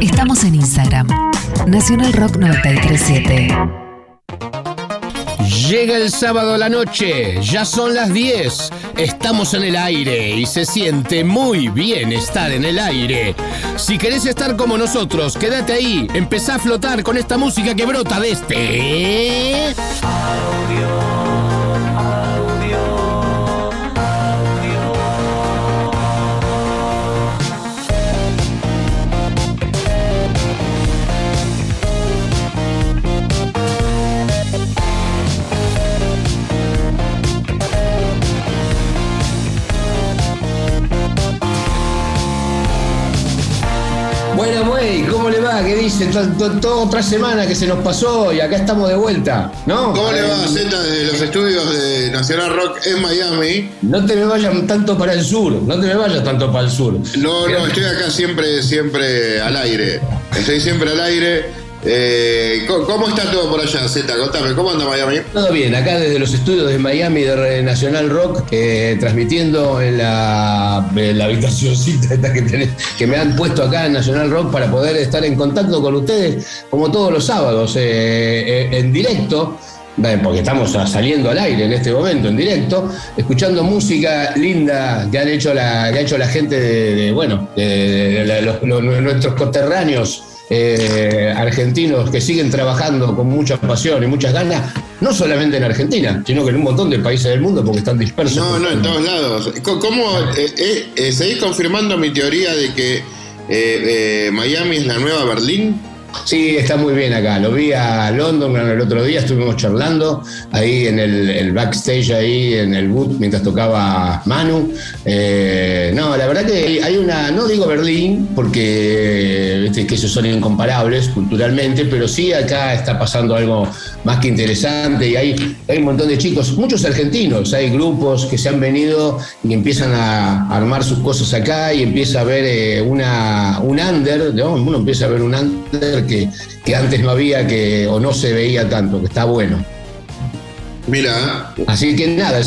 Estamos en Instagram. Nacional Rock 937. Llega el sábado a la noche, ya son las 10, estamos en el aire y se siente muy bien estar en el aire. Si querés estar como nosotros, quédate ahí, empezá a flotar con esta música que brota de este... dice? Toda otra semana que se nos pasó y acá estamos de vuelta, ¿no? ¿Cómo le va, Z, desde los estudios de Nacional Rock en Miami? No te me vayas tanto para el sur, no te me vayas tanto para el sur. No, no, estoy acá siempre, siempre al aire. Estoy siempre al aire. Eh, ¿Cómo está todo por allá, Z? Contame, ¿cómo anda Miami? Todo bien, acá desde los estudios de Miami de Nacional Rock, eh, transmitiendo en la, en la habitacióncita esta que, me han puesto acá en Nacional Rock para poder estar en contacto con ustedes, como todos los sábados, eh, en directo porque estamos saliendo al aire en este momento, en directo, escuchando música linda que han hecho la, que ha hecho la gente de, bueno, de, nuestros coterráneos eh, argentinos que siguen trabajando con mucha pasión y muchas ganas, no solamente en Argentina, sino que en un montón de países del mundo porque están dispersos. No, no, en todos lados. ¿Cómo eh, eh, seguís confirmando mi teoría de que Miami es la nueva Berlín? Sí, está muy bien acá. Lo vi a London el otro día, estuvimos charlando ahí en el, backstage, ahí en el boot, mientras tocaba Manu. Eh, no, la verdad que hay una, no digo Berlín, porque que esos son incomparables culturalmente, pero sí acá está pasando algo más que interesante y hay, un montón de chicos, muchos argentinos, hay grupos que se han venido y empiezan a armar sus cosas acá y empieza a ver eh, una, un under, ¿no? uno empieza a ver un under que, antes no había que, o no se veía tanto, que está bueno. Mira. Así que nada,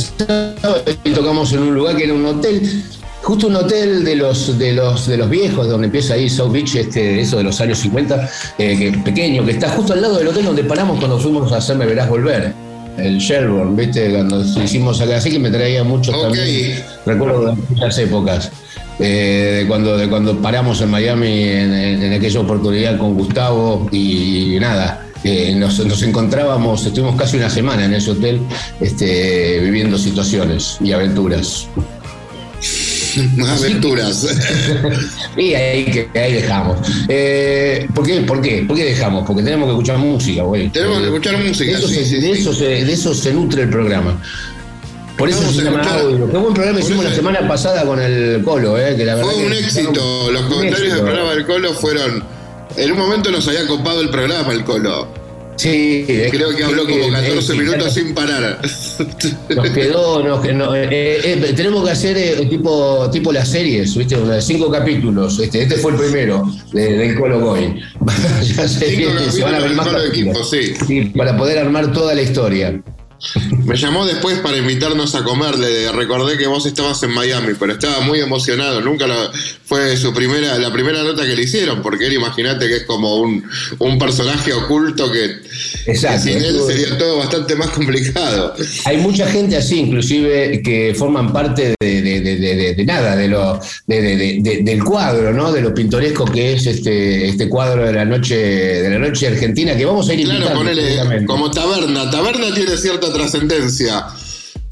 tocamos en un lugar que era un hotel, justo un hotel de los, de los, de los viejos, donde empieza ahí South Beach, este, eso de los años 50, eh, que, pequeño, que está justo al lado del hotel donde paramos cuando fuimos a hacerme Verás Volver. El Shelburne, ¿viste? Cuando hicimos acá, así que me traía mucho también. Recuerdo de muchas épocas. Eh, de, cuando, de cuando paramos en Miami en, aquella oportunidad con Gustavo y, nada. Eh, nos, encontrábamos, estuvimos casi una semana en ese hotel este, viviendo situaciones y aventuras. aventuras. y ahí, ahí dejamos. Eh, ¿por, qué, ¿Por qué? ¿Por qué dejamos? Porque tenemos que escuchar música, güey. Tenemos que escuchar música. Eso, se, de, eso se, de eso se nutre el programa. Por eso se. Qué buen programa hicimos la semana pasada con el Colo, ¿eh? Que la verdad Fue un éxito. Los comentarios del programa del Colo fueron. En un momento nos había copado el programa el Colo. Sí, creo que habló como 14 minutos sin parar. Nos quedó, nos, eh, eh, tenemos que hacer tipo, tipo las series, ¿viste? de cinco capítulos. Este, este fue el primero del Colo Goy. ya sé se van a ver más equipo, sí. sí. Para poder armar toda la historia. Me llamó después para invitarnos a comer. Le recordé que vos estabas en Miami, pero estaba muy emocionado. Nunca fue su primera, la primera nota que le hicieron, porque él imagínate que es como un, personaje oculto que, sin él sería todo bastante más complicado. Hay mucha gente así, inclusive, que forman parte de, nada, de lo, del cuadro, ¿no? De lo pintoresco que es este, este cuadro de la noche, de la noche argentina, que vamos a ir Claro, ponele como taberna. Taberna tiene cierta trascendencia.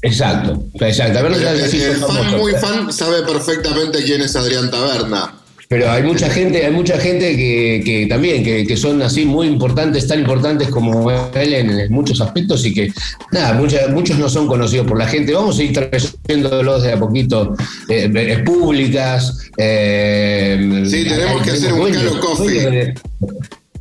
Exacto, exacto. el, fan muy fan sabe perfectamente quién es Adrián Taberna. Pero hay mucha gente, hay mucha gente que, también, que, son así muy importantes, tan importantes como él en, muchos aspectos y que, nada, muchos no son conocidos por la gente. Vamos a ir trayéndolos de a poquito, eh, públicas. Eh, sí, tenemos que hacer un Coffee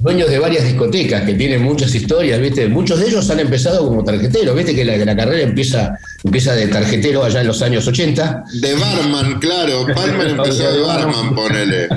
dueños de varias discotecas que tienen muchas historias, ¿viste? Muchos de ellos han empezado como tarjeteros, ¿viste? Que la, carrera empieza, empieza de tarjetero allá en los años 80. De barman, claro. Palmer empezó de barman, ponele.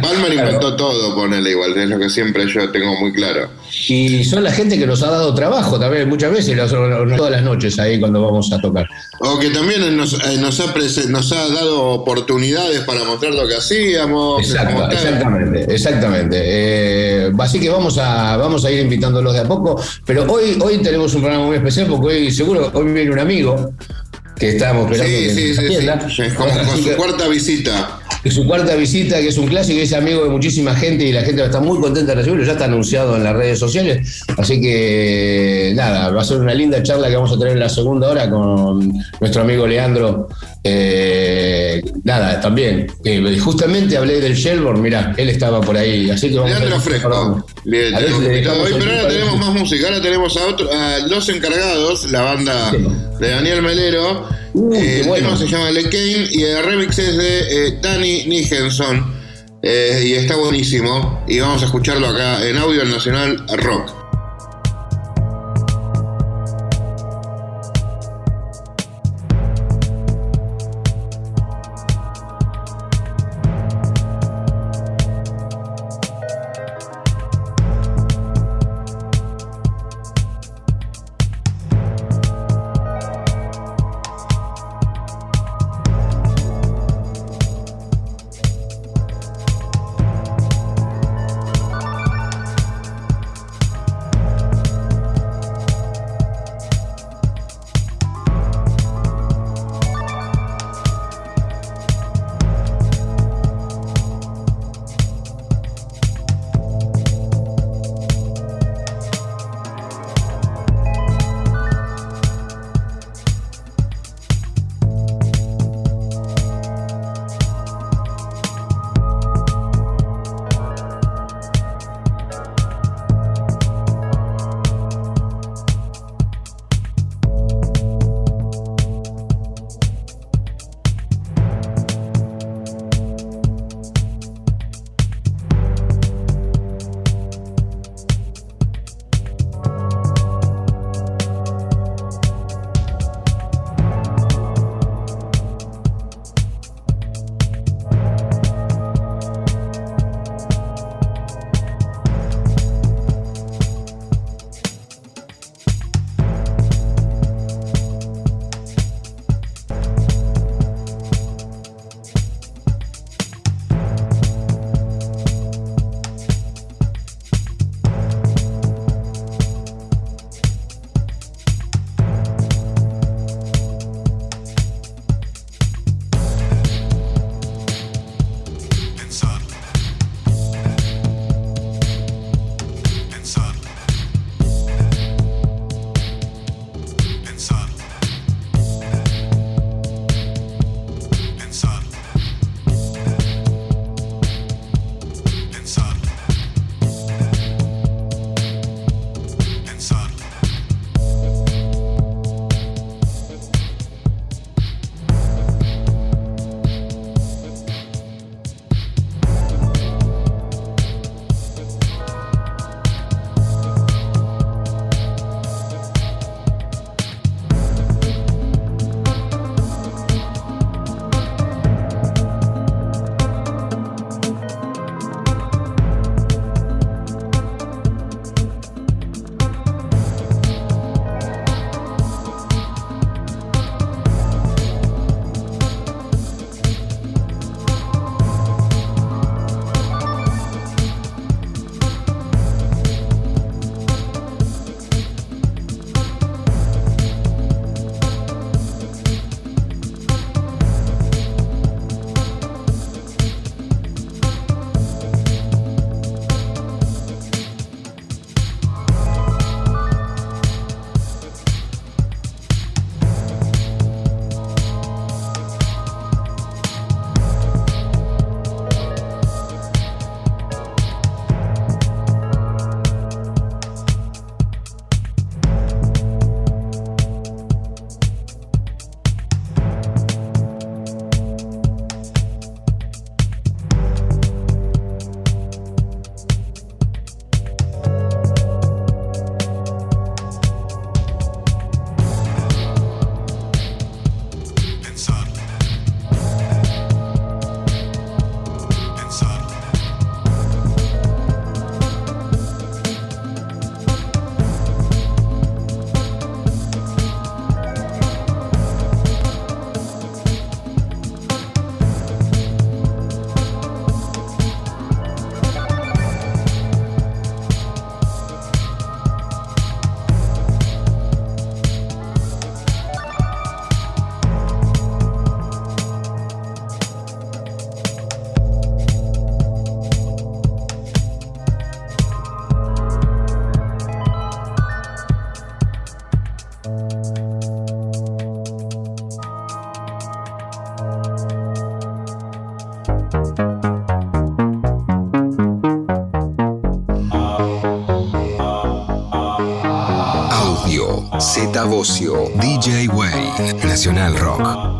Palmer inventó todo, ponele igual, es lo que siempre yo tengo muy claro. Y son la gente que nos ha dado trabajo también muchas veces, todas las noches ahí cuando vamos a tocar. O que también nos, eh, nos, ha, nos ha dado oportunidades para mostrar lo que hacíamos. exactamente, exactamente. Eh, así que vamos a, vamos a ir invitándolos de a poco, pero hoy, hoy tenemos un programa muy especial porque hoy seguro hoy viene un amigo que estábamos esperando. Sí, sí, sí, Es como con su cuarta visita. su cuarta visita, que es un clásico es amigo de muchísima gente y la gente estar muy contenta de recibirlo, ya está anunciado en las redes sociales. Así que nada, va a ser una linda charla que vamos a tener en la segunda hora con nuestro amigo Leandro. Eh, nada, también. Eh, justamente hablé del Shelbourne, mirá, él estaba por ahí. Así que vamos Leandro a Fresco. Bien, pero ahora tenemos más música, ahora tenemos a, otro, a los encargados, la banda de Daniel Melero. Eh, el tema se llama Le Kane y el remix es de eh, Danny Nijenson. Y está buenísimo. Y vamos a escucharlo acá en Audio Nacional Rock. DJ Way, Nacional Rock.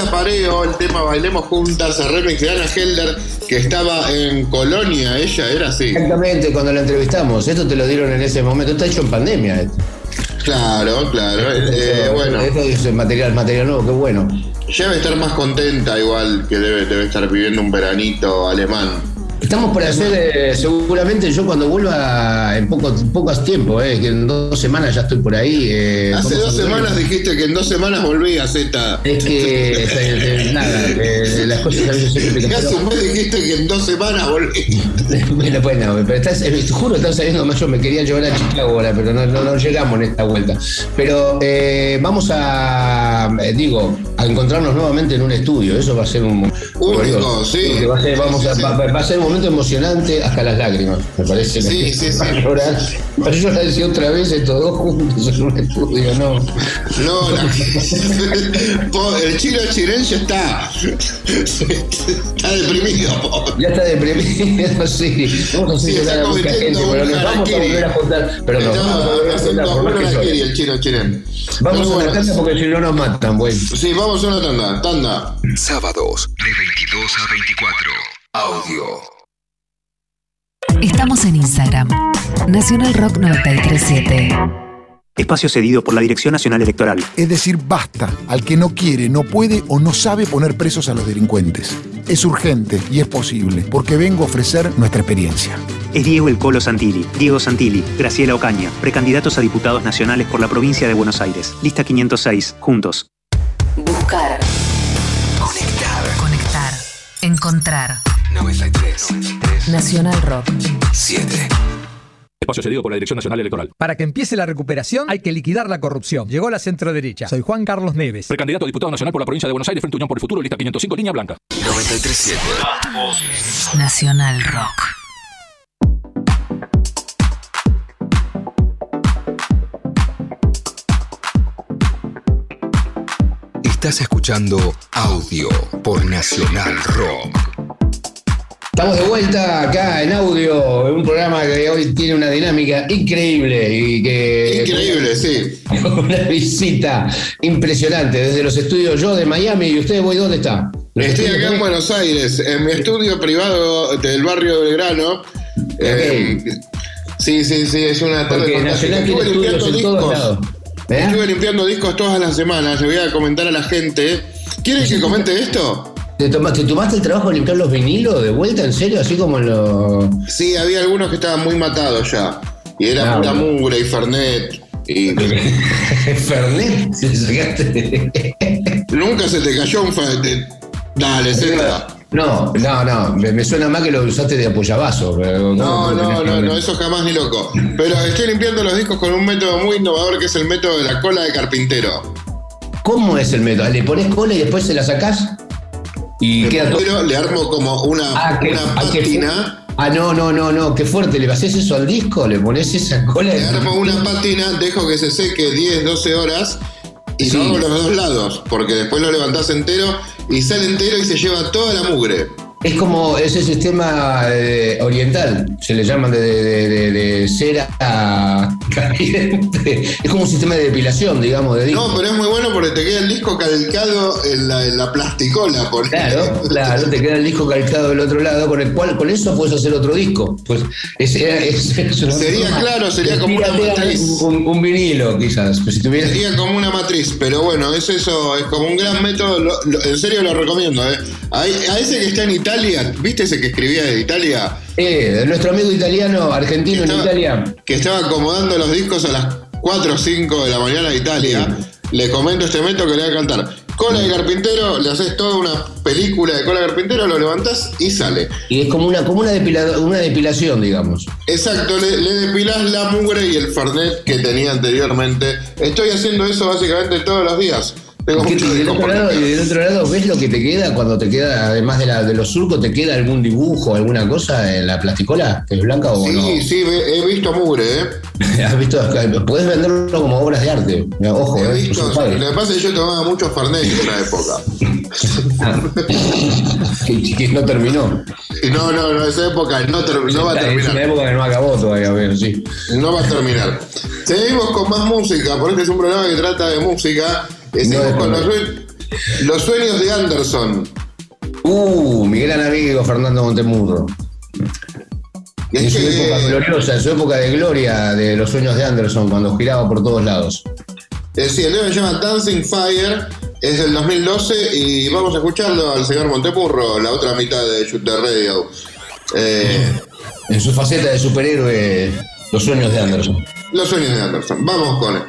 Eh, Ibiza Pareo, el tema Bailemos Juntas, el remix de Ana Helder, que estaba en Colonia, ella era así. Exactamente, cuando la entrevistamos. Esto te lo dieron en ese momento. Está hecho en pandemia. esto. Claro, claro. eh, bueno, Esto es material, material nuevo, qué bueno. ya debe estar más contenta, igual que debe, debe estar viviendo un veranito alemán. Estamos por hacer, eh, seguramente yo cuando vuelva en poco, pocos tiempo, eh, que en dos semanas ya estoy por ahí. eh, Hace dos semanas dijiste que en dos semanas volvía, Z. Es que, eh, eh, nada, eh, las cosas a veces se complican. hace un mes dijiste que en dos semanas volvía. Bueno, bueno, pero estás, eh, te juro, estás sabiendo más yo me quería llevar a Chicago ahora, pero no, no, no llegamos en esta vuelta. Pero eh, vamos a, eh, digo, a encontrarnos nuevamente en un estudio. Eso va a ser un Único, sí. porque Va a ser, vamos Sí, va- va a ser un momento emocionante hasta las lágrimas, me parece. Sí, sí, sí. Va a llorar, va a llorar decía otra vez estos dos juntos en un estudio, no. No, la- el chino chirén ya está. Está deprimido. Ya está deprimido, sí. Vamos a mucha gente, pero nos vamos a volver a juntar. Pero nos vamos a volver a juntar por más que el chino. Vamos a bueno, la tanda porque si no nos matan, güey. Sí, vamos a una tanda. Tanda. Sábados de 22 a 24. Audio. Estamos en Instagram. Nacional Rock 937. Espacio cedido por la Dirección Nacional Electoral. Es decir, basta al que no quiere, no puede o no sabe poner presos a los delincuentes. Es urgente y es posible, porque vengo a ofrecer nuestra experiencia. Es Diego El Colo Santilli, Diego Santilli, Graciela Ocaña, precandidatos a diputados nacionales por la provincia de Buenos Aires. Lista 506, juntos. Buscar. Conectar. Conectar. Encontrar. 93. 93. Nacional Rock. 7. Espacio cedido por la Dirección Nacional Electoral. Para que empiece la recuperación hay que liquidar la corrupción. Llegó la centro derecha. Soy Juan Carlos Neves. Precandidato a diputado nacional por la provincia de Buenos Aires, Frente Unión por el Futuro, lista 505, línea blanca. 93.7. Nacional Rock. Estás escuchando Audio por Nacional Rock. Estamos de vuelta acá en audio, en un programa que hoy tiene una dinámica increíble y que. Increíble, sí. Una visita impresionante desde los estudios yo de Miami y usted, voy, ¿dónde está? Estoy acá en Buenos Aires, en mi estudio privado del barrio Belgrano. Eh, sí, sí, sí, es una tarde fantástica. Estuve limpiando discos. ¿Eh? Estuve limpiando discos todas las semanas. Le voy a comentar a la gente. ¿Quieren que comente esto? ¿Te, toma- te tomaste el trabajo de limpiar los vinilos de vuelta, en serio? Así como los. Sí, había algunos que estaban muy matados ya. Y era Ah, pura bueno. mugre y fernet. Y Fernet, se sacaste. nunca se te cayó un fernet. Dale, Z. No, no, no, me, me suena más que lo usaste de apoyabazo. pero No, ¿cómo no, no, no, eso jamás ni loco. Pero estoy limpiando los discos con un método muy innovador que es el método de la cola de carpintero. ¿Cómo es el método? ¿Le pones cola y después se la sacás? Y queda todo. Pero le armo como una, Ah, que, una ah, que- pátina. ah, no, no, no, no, qué fuerte. ¿Le haces eso al disco? ¿Le pones esa cola? Le armo una pátina, dejo que se seque 10, 12 horas y Sí. lo hago los dos lados, porque después lo levantás entero y sale entero y se lleva toda la mugre. Es como ese sistema eh, oriental, se le llaman de, de- de- de cera caliente. Es como un sistema de depilación, digamos, de disco. No, pero es muy bueno porque te queda el disco calcado en la, en la plasticola. Porque Claro, claro, te queda el disco calcado del otro lado, con el cual, con eso puedes hacer otro disco. Pues es, es- es Sería forma claro, sería como una matriz. Un, un vinilo, quizás. Pues si tuviera. Sería como una matriz, pero bueno, es eso, es como un gran método, lo- lo- en serio lo recomiendo. ¿eh? A, a ese que está en Italia, ¿viste ese que escribía de Italia? Eh, de nuestro amigo italiano, argentino en Estaba- Italia. Que estaba acomodando los discos a las 4 o 5 de la mañana de Italia. Le comento este método que le voy a cantar. Cola de carpintero, le haces toda una película de cola de carpintero, lo levantás y sale. Y es como una, como una, depila- una depilación, digamos. Exacto, le, le depilás la mugre y el fernet que tenía anteriormente. Estoy haciendo eso básicamente todos los días. Tengo ¿Qué- mucho y, del otro lado, y limpiar. del otro lado, ¿ves lo que te queda cuando te queda, además de, la, de los surcos, te queda algún dibujo, alguna cosa en la plasticola que es blanca o Sí, no? sí, ve- he visto mugre, ¿eh? ¿Has visto? Puedes venderlo como obras de arte. Ojo, He eh, visto, lo que pasa es que yo tomaba mucho Fernet en una época. que, que no terminó. No, no, no, esa época no, no va a Es una terminar. época que no acabó todavía, veo, sí. No va a terminar. Seguimos con más música, porque este es un programa que trata de música. Seguimos de con los, sueños de Anderson. Uh, mi gran amigo Fernando Montemurro. En su que- época gloriosa, en su época de gloria de los sueños de Anderson, cuando giraba por todos lados. Eh, sí, el tema se llama Dancing Fire, es del 2012 y vamos a escucharlo al señor Montepurro, la otra mitad de Shoot the Radio. Eh, En su faceta de superhéroe, los sueños de Anderson. los sueños de Anderson. Vamos con esto.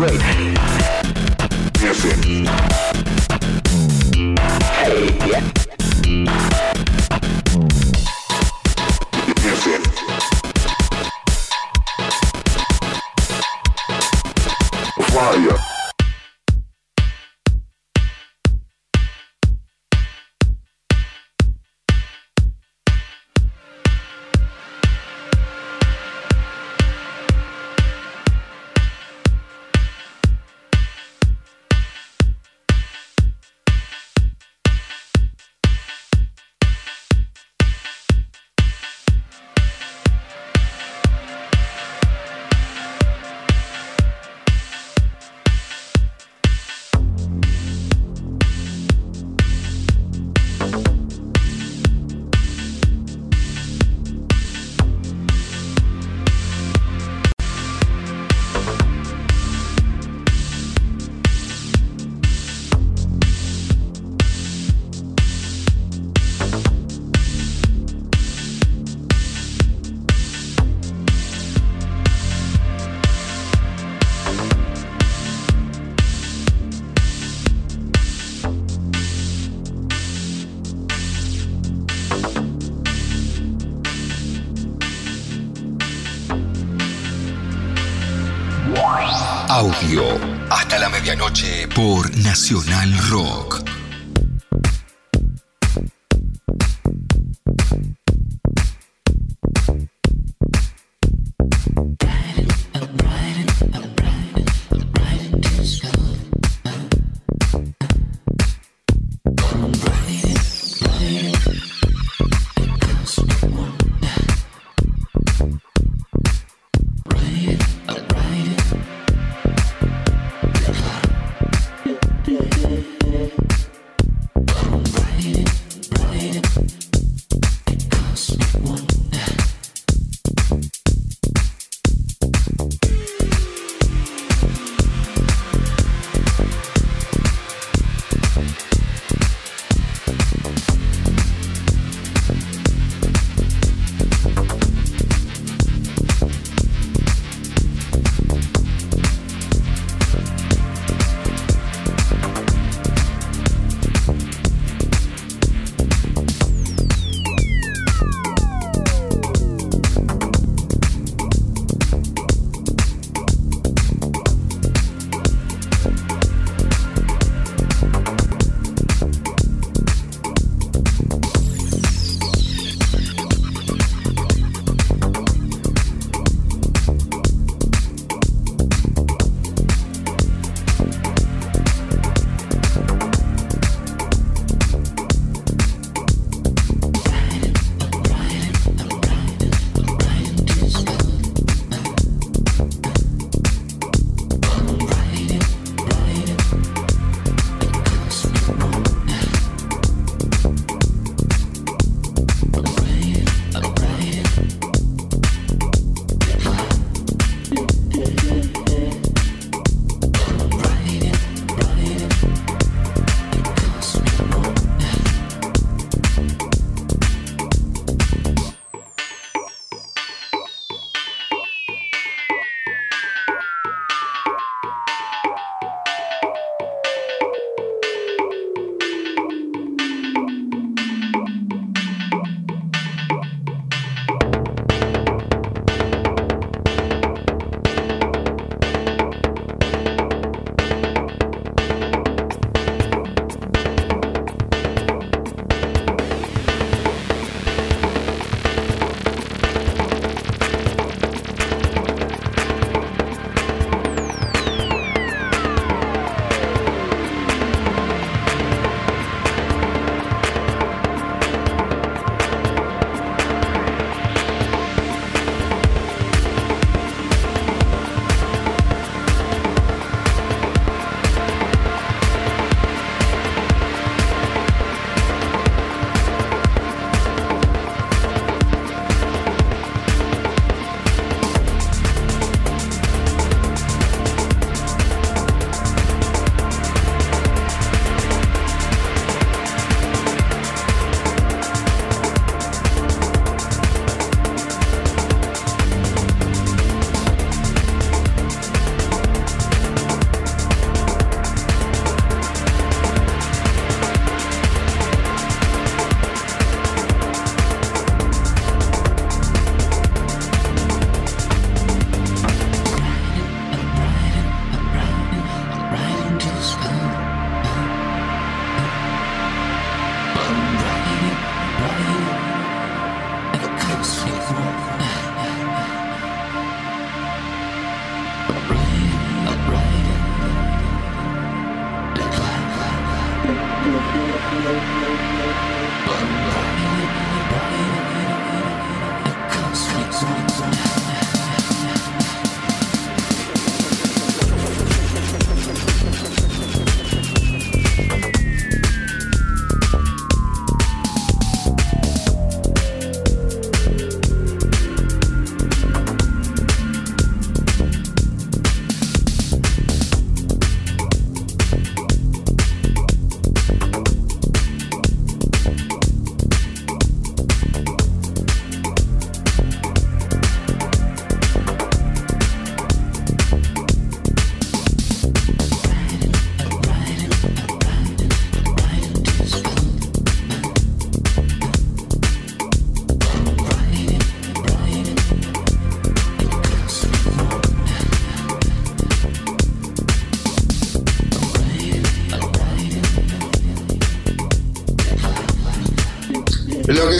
great. Listen. audio. Hasta la medianoche por Nacional Rock.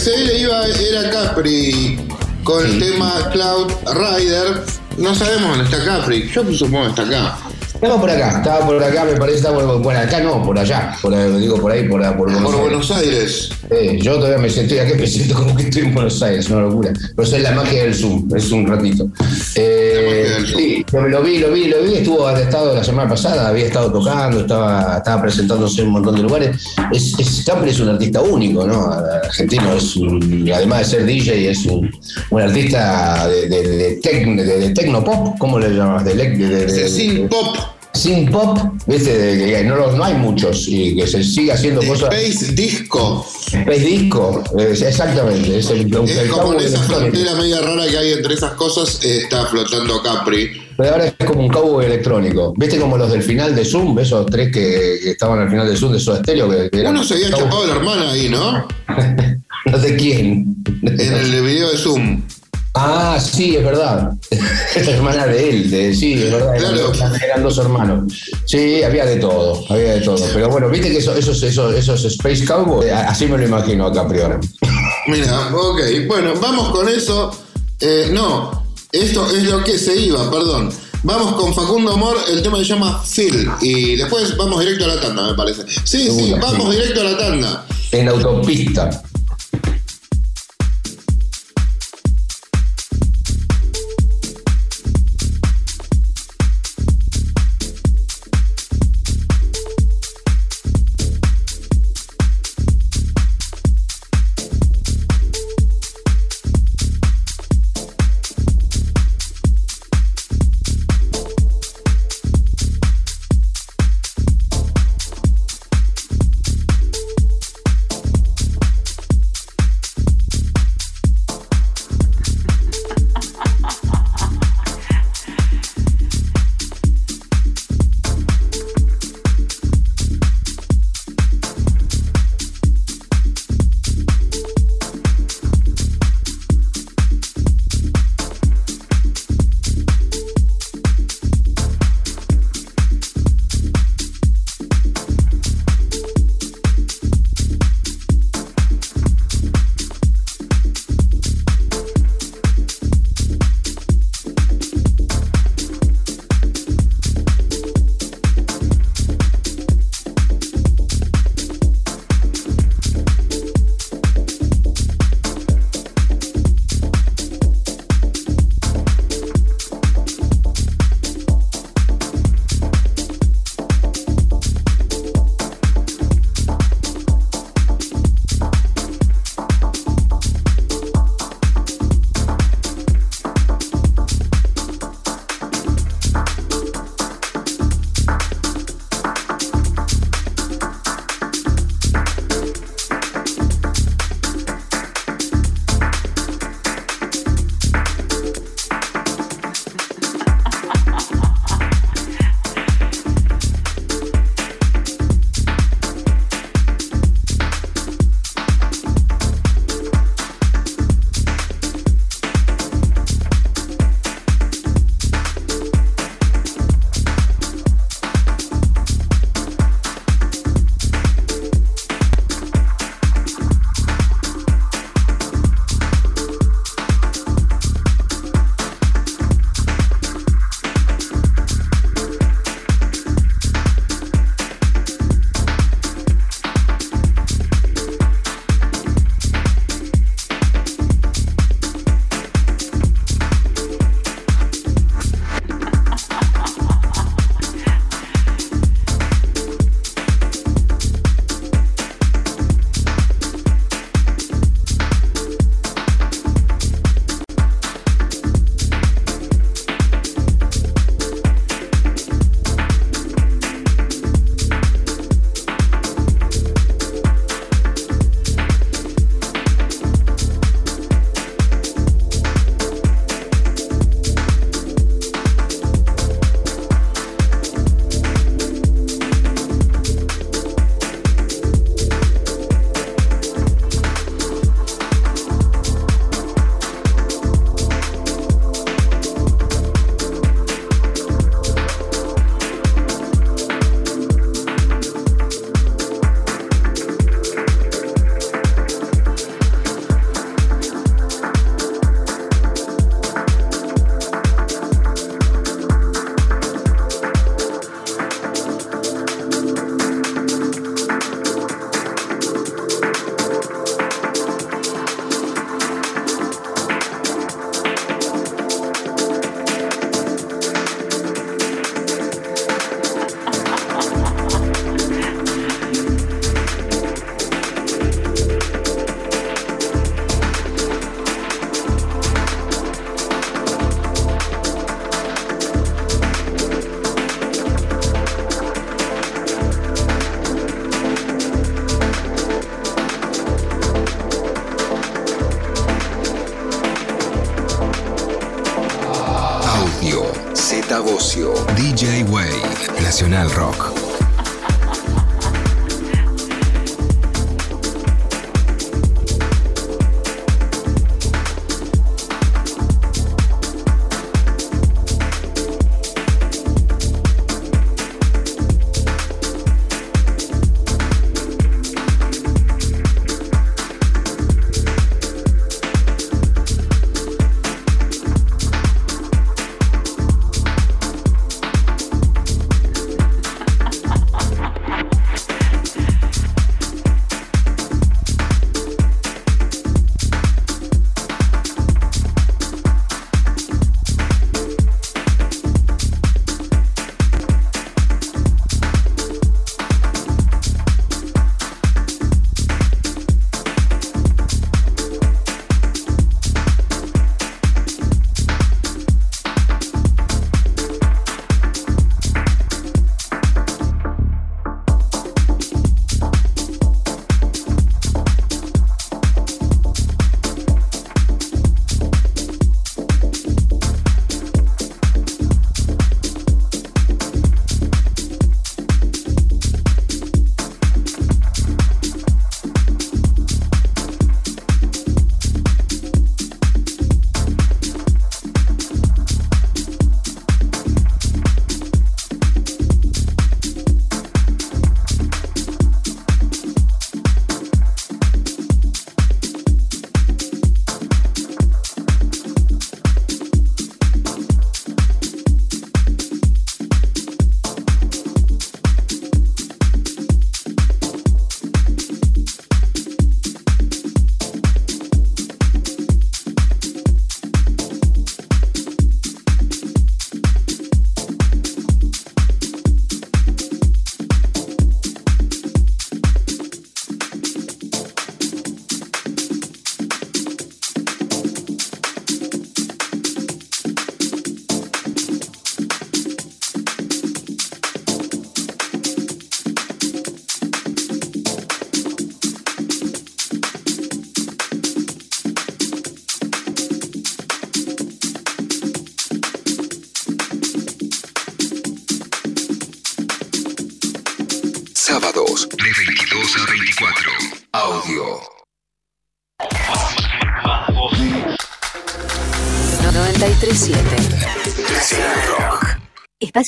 Se le iba era Capri con el tema Cloud Rider. No sabemos dónde está Capri. Yo supongo que está acá. Estaba por acá, estaba por acá, me parece, estaba por, bueno, acá no, por allá, por, digo por ahí, por, por Buenos Por Aires. Buenos Aires. Eh, yo todavía me siento, acá me siento como que estoy en Buenos Aires, una locura. Pero eso es la magia del Zoom, es un ratito. Eh, La magia del Zoom. sí, yo lo vi, lo vi, lo vi, estuvo había estado la semana pasada, había estado tocando, estaba, estaba presentándose en un montón de lugares. Es, es, Capri es un artista único, ¿no? Argentino, es un- además de ser DJ, es un, un artista de, de, de, tec- de- tecnopop, ¿cómo le llamas? De, de, de- Sin pop. Pop, ¿viste? No, los- no hay muchos y que se sigue haciendo cosas. Space Disco. Space Disco, es- exactamente. Es, el, el Es como en esa frontera media rara que hay entre esas cosas, eh, está flotando Capri. Pero ahora es como un cowboy electrónico. ¿Viste como los del final de Zoom? Esos tres que, que estaban al final de Zoom de Soda Stereo. Que, Uno se había chapado la hermana ahí, ¿no? No sé quién. En el video de Zoom. Ah, sí, es verdad. Es la hermana de él, de- sí, es verdad. Claro. eran dos hermanos. Sí, había de todo, había de todo. Pero bueno, viste que esos, esos, esos, esos Space Cowboys, eh, así me lo imagino a Capri ahora. Mira, ok. Bueno, vamos con eso. Eh, no, esto es lo que se iba, perdón. Vamos con Facundo Amor, el tema se llama Phil. Y después vamos directo a la tanda, me parece. Sí, sí, vamos sí. directo a la tanda. En autopista.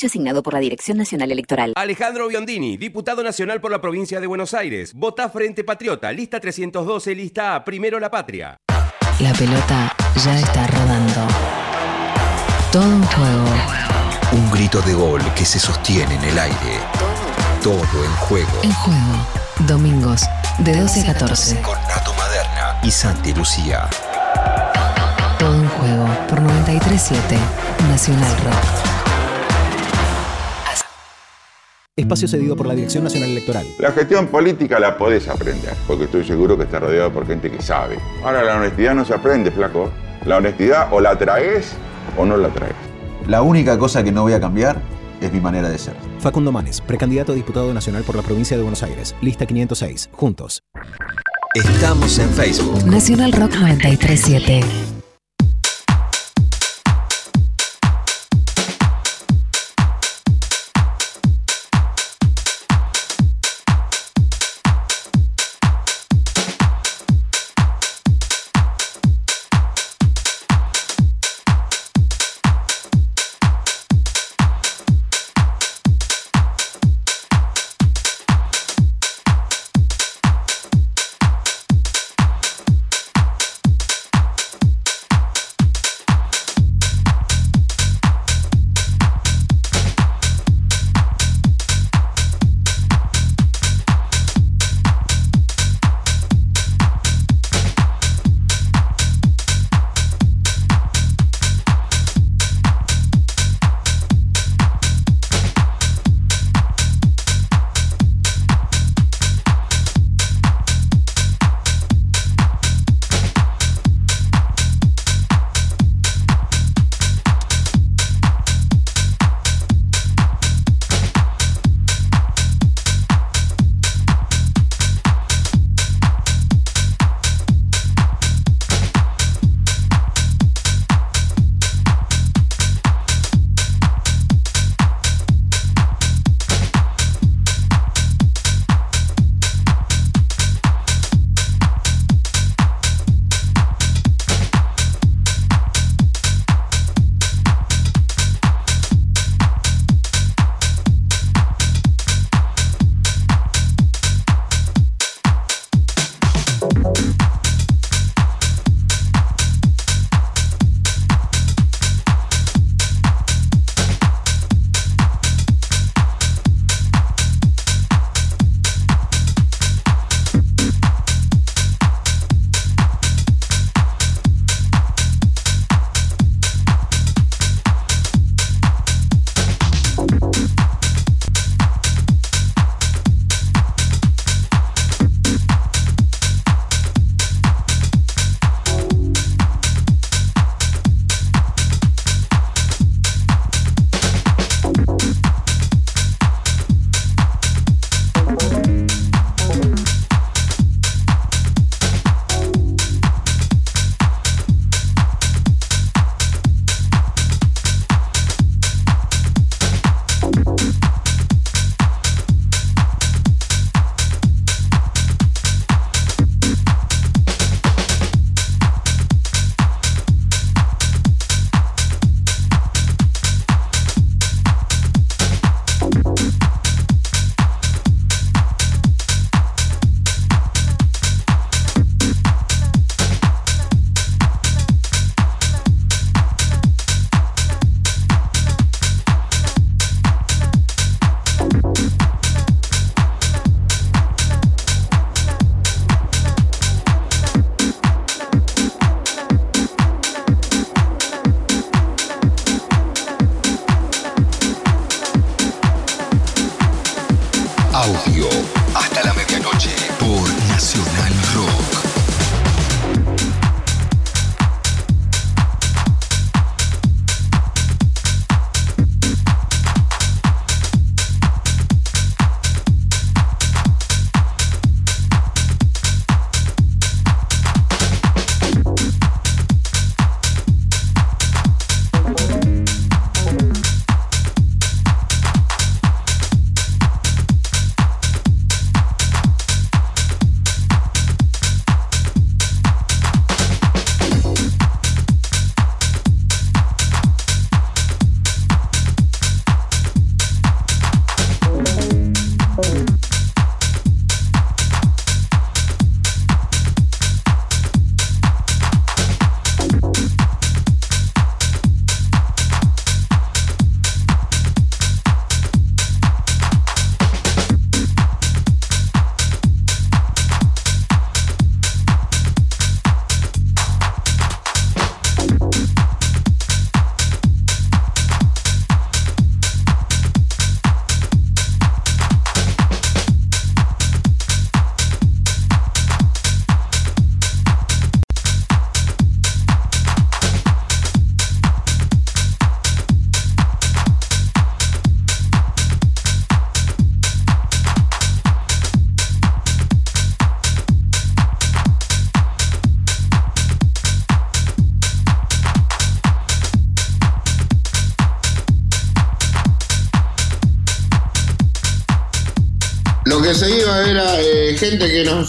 Espacio asignado por la Dirección Nacional Electoral. Alejandro Biondini, diputado nacional por la provincia de Buenos Aires. Vota Frente Patriota, lista 312, lista A, primero la patria. La pelota ya está rodando. Todo un juego. Un grito de gol que se sostiene en el aire. Todo en juego. En juego. Domingos, de 12 a 14. Con Nato Maderna y Santi Lucía. Todo un juego por 937 Nacional Rock. Espacio cedido por la Dirección Nacional Electoral. La gestión política la podés aprender, porque estoy seguro que está rodeado por gente que sabe. Ahora, la honestidad no se aprende, flaco. La honestidad o la traes o no la traes. La única cosa que no voy a cambiar es mi manera de ser. Facundo Manes, precandidato a diputado nacional por la provincia de Buenos Aires. Lista 506. Juntos. Estamos en Facebook. Nacional Rock 937.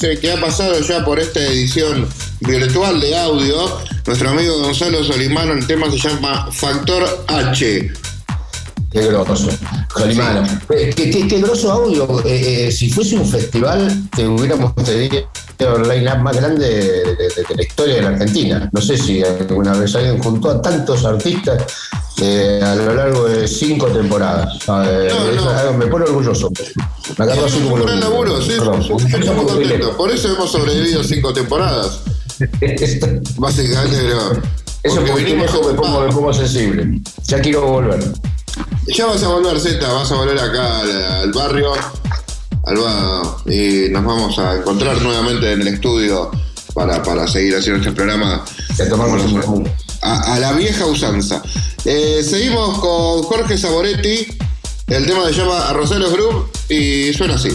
Gente que, ha pasado ya por esta edición virtual de audio. Nuestro amigo Gonzalo Solimano, el tema se llama Factor H. Qué grosso. Solimano. Eh, Qué, qué, qué grosso audio. Eh, eh, si fuese un festival, te hubiéramos tenido el line-up más grande de, de- de la historia de la Argentina. No sé si alguna vez alguien juntó a tantos artistas eh, a lo largo de cinco temporadas. Eh, me pone orgulloso. Me agarró así como Un gran laburo, sí, Perdón, yo estoy muy contento. Por eso hemos sobrevivido cinco temporadas. Básicamente. Eso porque venimos me pongo, me pongo sensible. Ya quiero volver. Ya vas a volver, Z, vas a volver acá al, al barrio, al y nos vamos a encontrar nuevamente en el estudio para, para seguir haciendo este programa a, a la vieja usanza. Eh, seguimos con Jorge Saboretti, el tema se llama Rosario Group y suena así.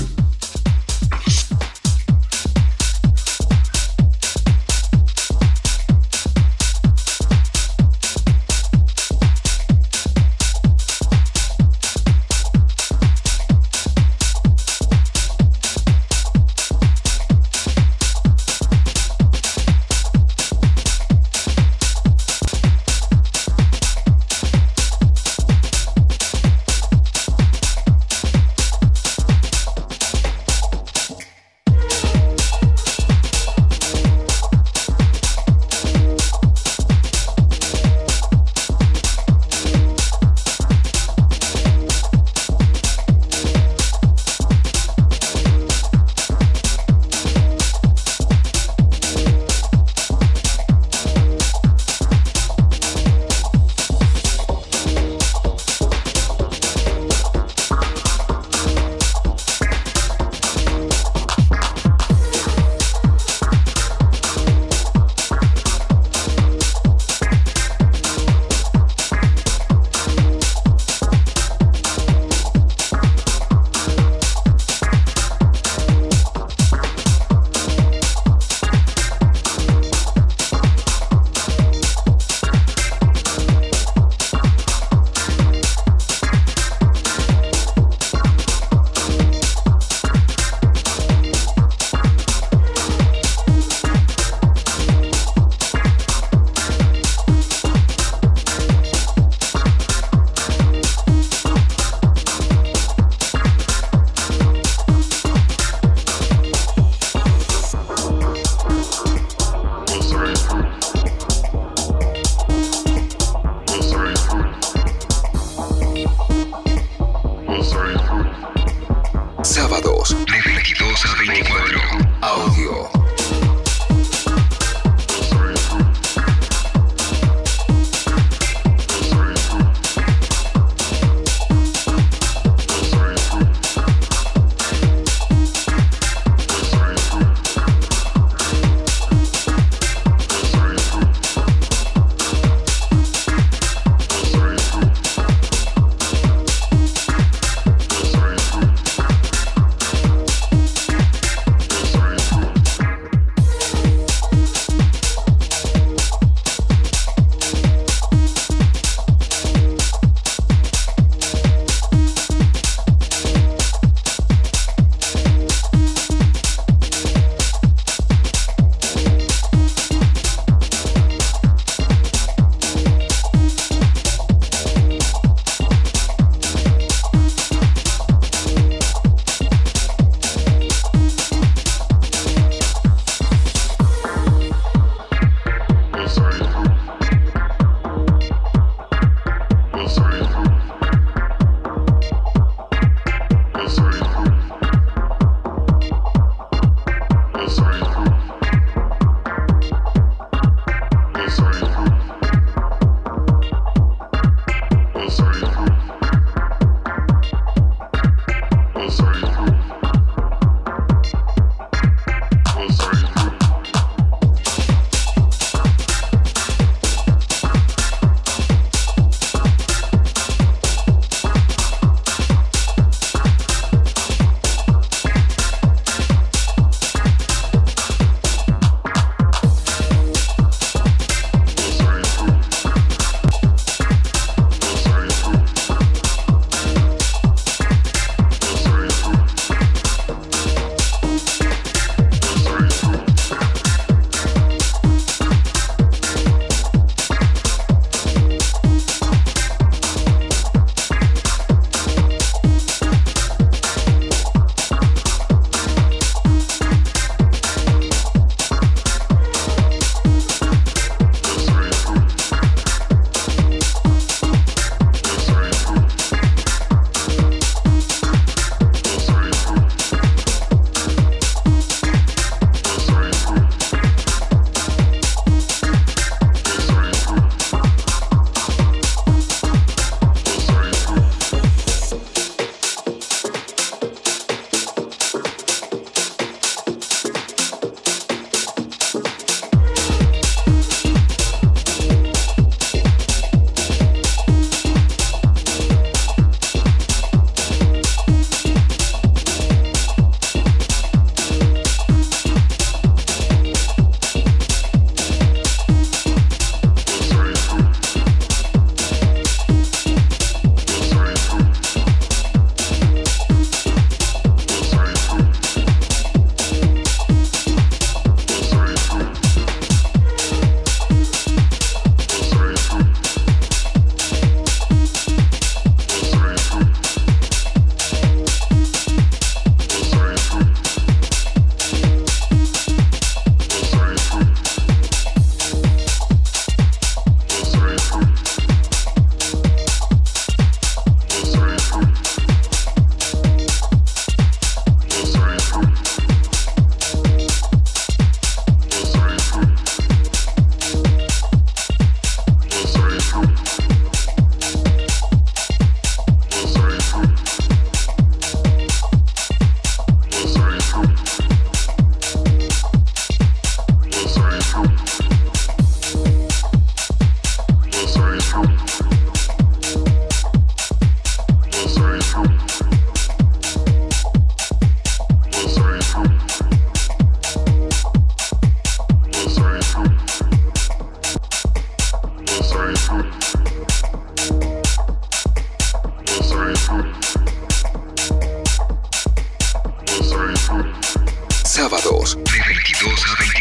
Sábados de 22 a 20.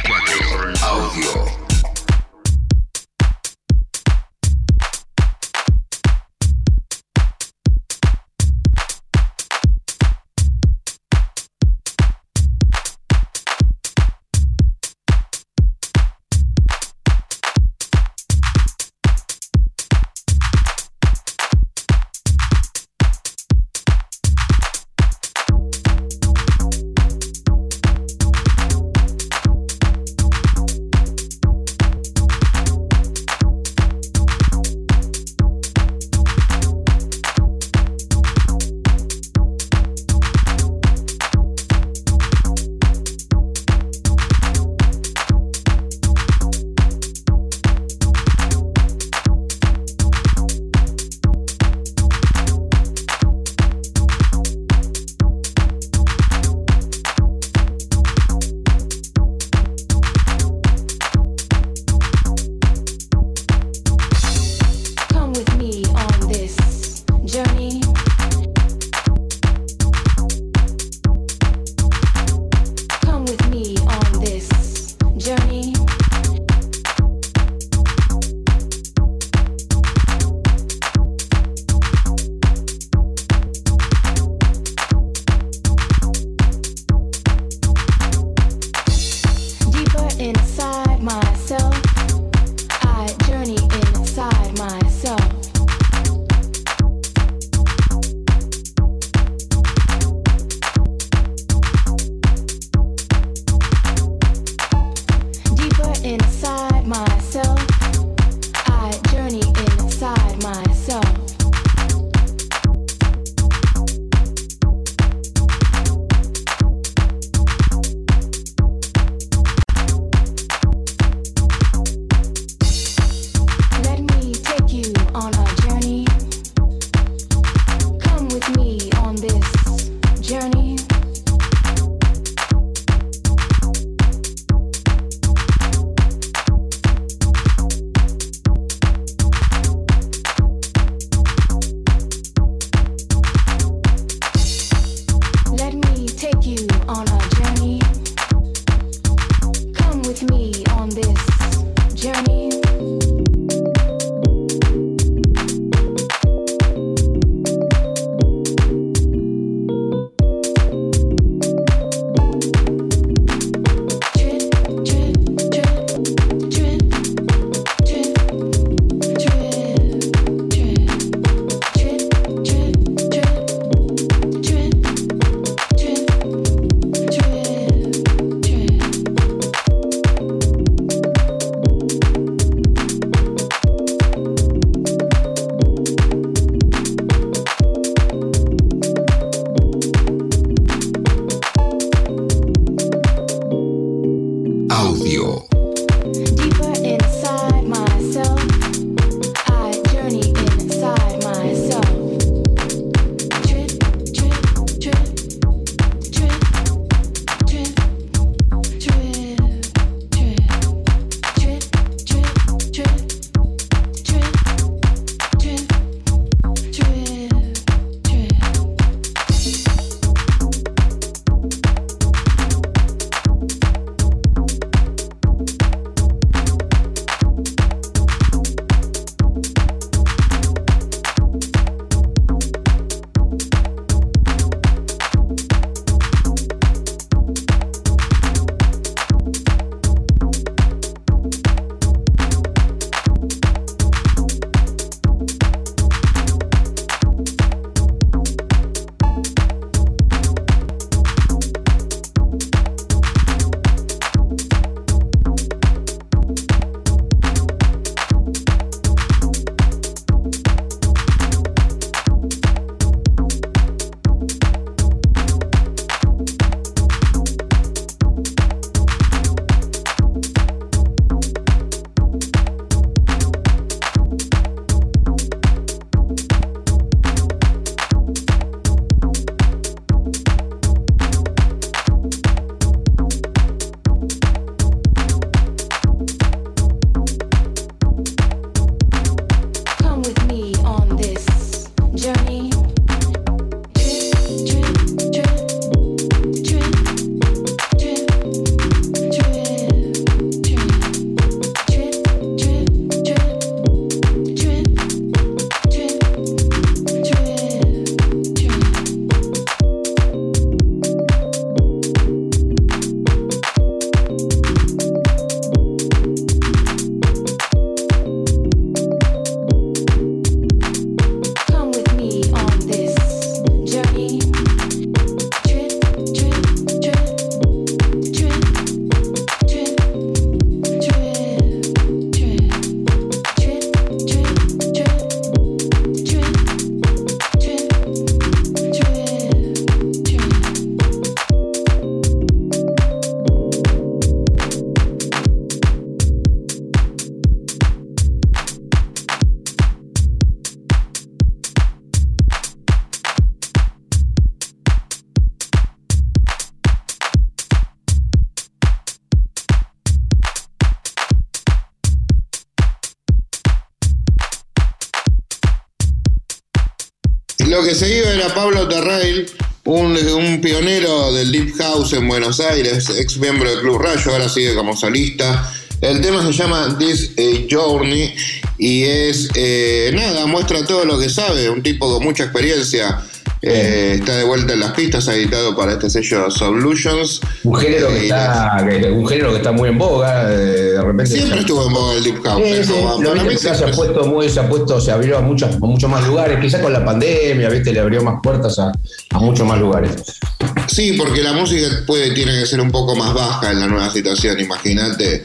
Lo que se iba era Pablo Terrail, un, pionero del Deep House en Buenos Aires, ex miembro del Club Rayo, ahora sigue como solista. El tema se llama This Journey y es, eh, nada, muestra todo lo que sabe, un tipo con mucha experiencia. Eh, está de vuelta en las pistas, ha editado para este sello Solutions. Un género que Eh, está, que- un género que está muy en boga, eh, de repente. Siempre estuvo en boga el Deep House. Lo se ha puesto muy, se ha puesto, se abrió a muchos, a muchos más lugares, quizás con la pandemia, viste, le abrió más puertas a, a muchos más lugares. Sí, porque la música puede, tiene que ser un poco más baja en la nueva situación, imagínate.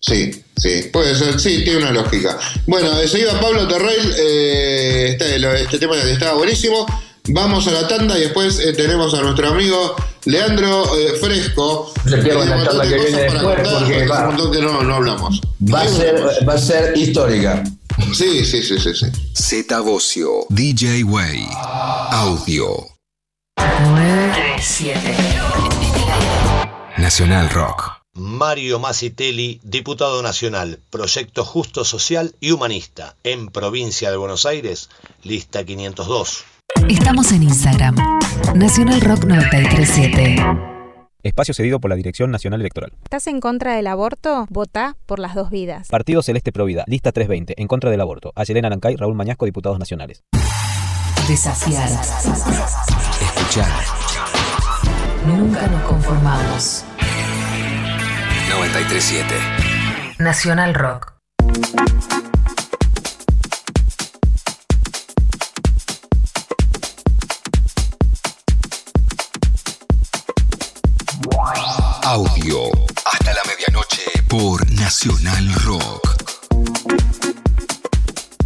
Sí, sí, puede ser, sí, tiene una lógica. Bueno, se iba Pablo Terrell, eh, este, este tema estaba buenísimo. Vamos a la tanda y después eh, tenemos a nuestro amigo Leandro eh, Fresco. Se un la de que viene después, contar, porque va- un montón que no, no hablamos. Va a ser, va a ser histórica. Sí, sí, sí, sí, sí. Z Bocio, DJ Way, Audio, 937. Nacional Rock. Mario Massitelli, diputado nacional, Proyecto Justo Social y Humanista, en Provincia de Buenos Aires, lista 502. Estamos en Instagram. Nacional Rock 937. Espacio cedido por la Dirección Nacional Electoral. ¿Estás en contra del aborto? Vota por las dos vidas. Partido Celeste Provida, lista 320, en contra del aborto. Ayelena Nancay, Raúl Mañasco, diputados nacionales. Desafiar. Escuchar. Nunca nos conformamos. 937. Nacional Rock. Audio. Hasta la medianoche por Nacional Rock.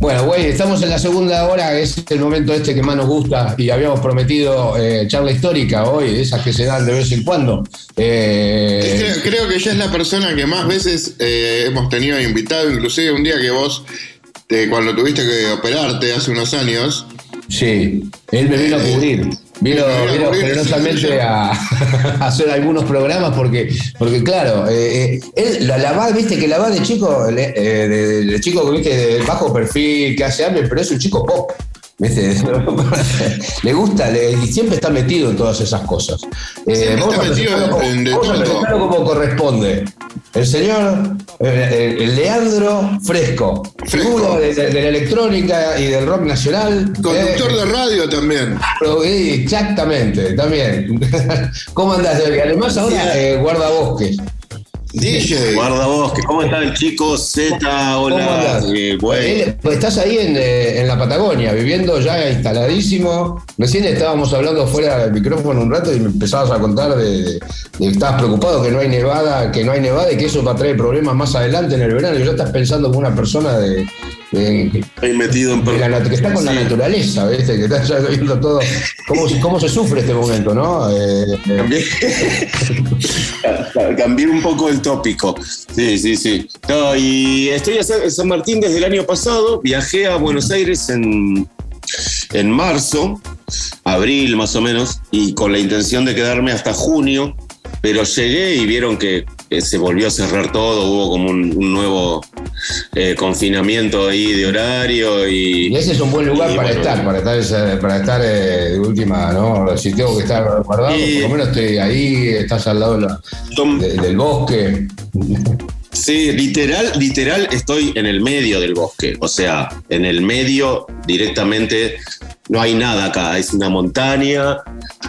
Bueno, güey, estamos en la segunda hora, es el momento este que más nos gusta y habíamos prometido eh, charla histórica hoy, de esas que se dan de vez en cuando. Eh, Creo, creo que ella es la persona que más veces eh, hemos tenido invitado, inclusive un día que vos, eh, cuando tuviste que operarte hace unos años. Sí, él me vino a cubrir. Vino, vino generosamente a, a hacer algunos programas porque, porque claro, eh, eh, él, la, la va, viste que la va de chico, eh, de, de chico viste, de bajo perfil, que hace hambre, pero es un chico pop. Le gusta, le- y siempre está metido en todas esas cosas. Eh, vamos a presentarlo como- en de vamos a todo. presentarlo como corresponde. El señor eh, eh, Leandro Fresco, figura de, de- de la electrónica y del rock nacional. Conductor Eh, de radio también. eh, Exactamente, también. ¿Cómo andás? Además ahora eh, guardabosques. DJ. Guardabosques, ¿cómo están chicos? Z, ¿Cómo hola, eh, güey. Pues estás ahí en, eh, en la Patagonia, viviendo ya instaladísimo. Recién estábamos hablando fuera del micrófono un rato y me empezabas a contar de que estabas preocupado que no hay nevada, que no hay nevada y que eso va a traer problemas más adelante en el verano. Y ya estás pensando como una persona de, metido en la que está con la naturaleza, ¿viste? Que está ya viendo todo. ¿Cómo, se- cómo se sufre este momento, no? Eh, eh, Cambié un poco el tópico. Sí, sí, sí. No, y estoy en San Martín desde el año pasado. Viajé a Buenos Aires en, en marzo, abril más o menos, y con la intención de quedarme hasta junio. Pero llegué y vieron que eh, se volvió a cerrar todo, hubo como un, un nuevo eh, confinamiento ahí de horario y... Y ese es un buen lugar y para bueno, estar, para estar, para estar eh, de última, ¿no? Si tengo que estar guardado, por lo menos estoy ahí, estás al lado de la- de- del bosque. Sí, literal, literal estoy en el medio del bosque. O sea, en el medio directamente no hay nada acá. Es una montaña.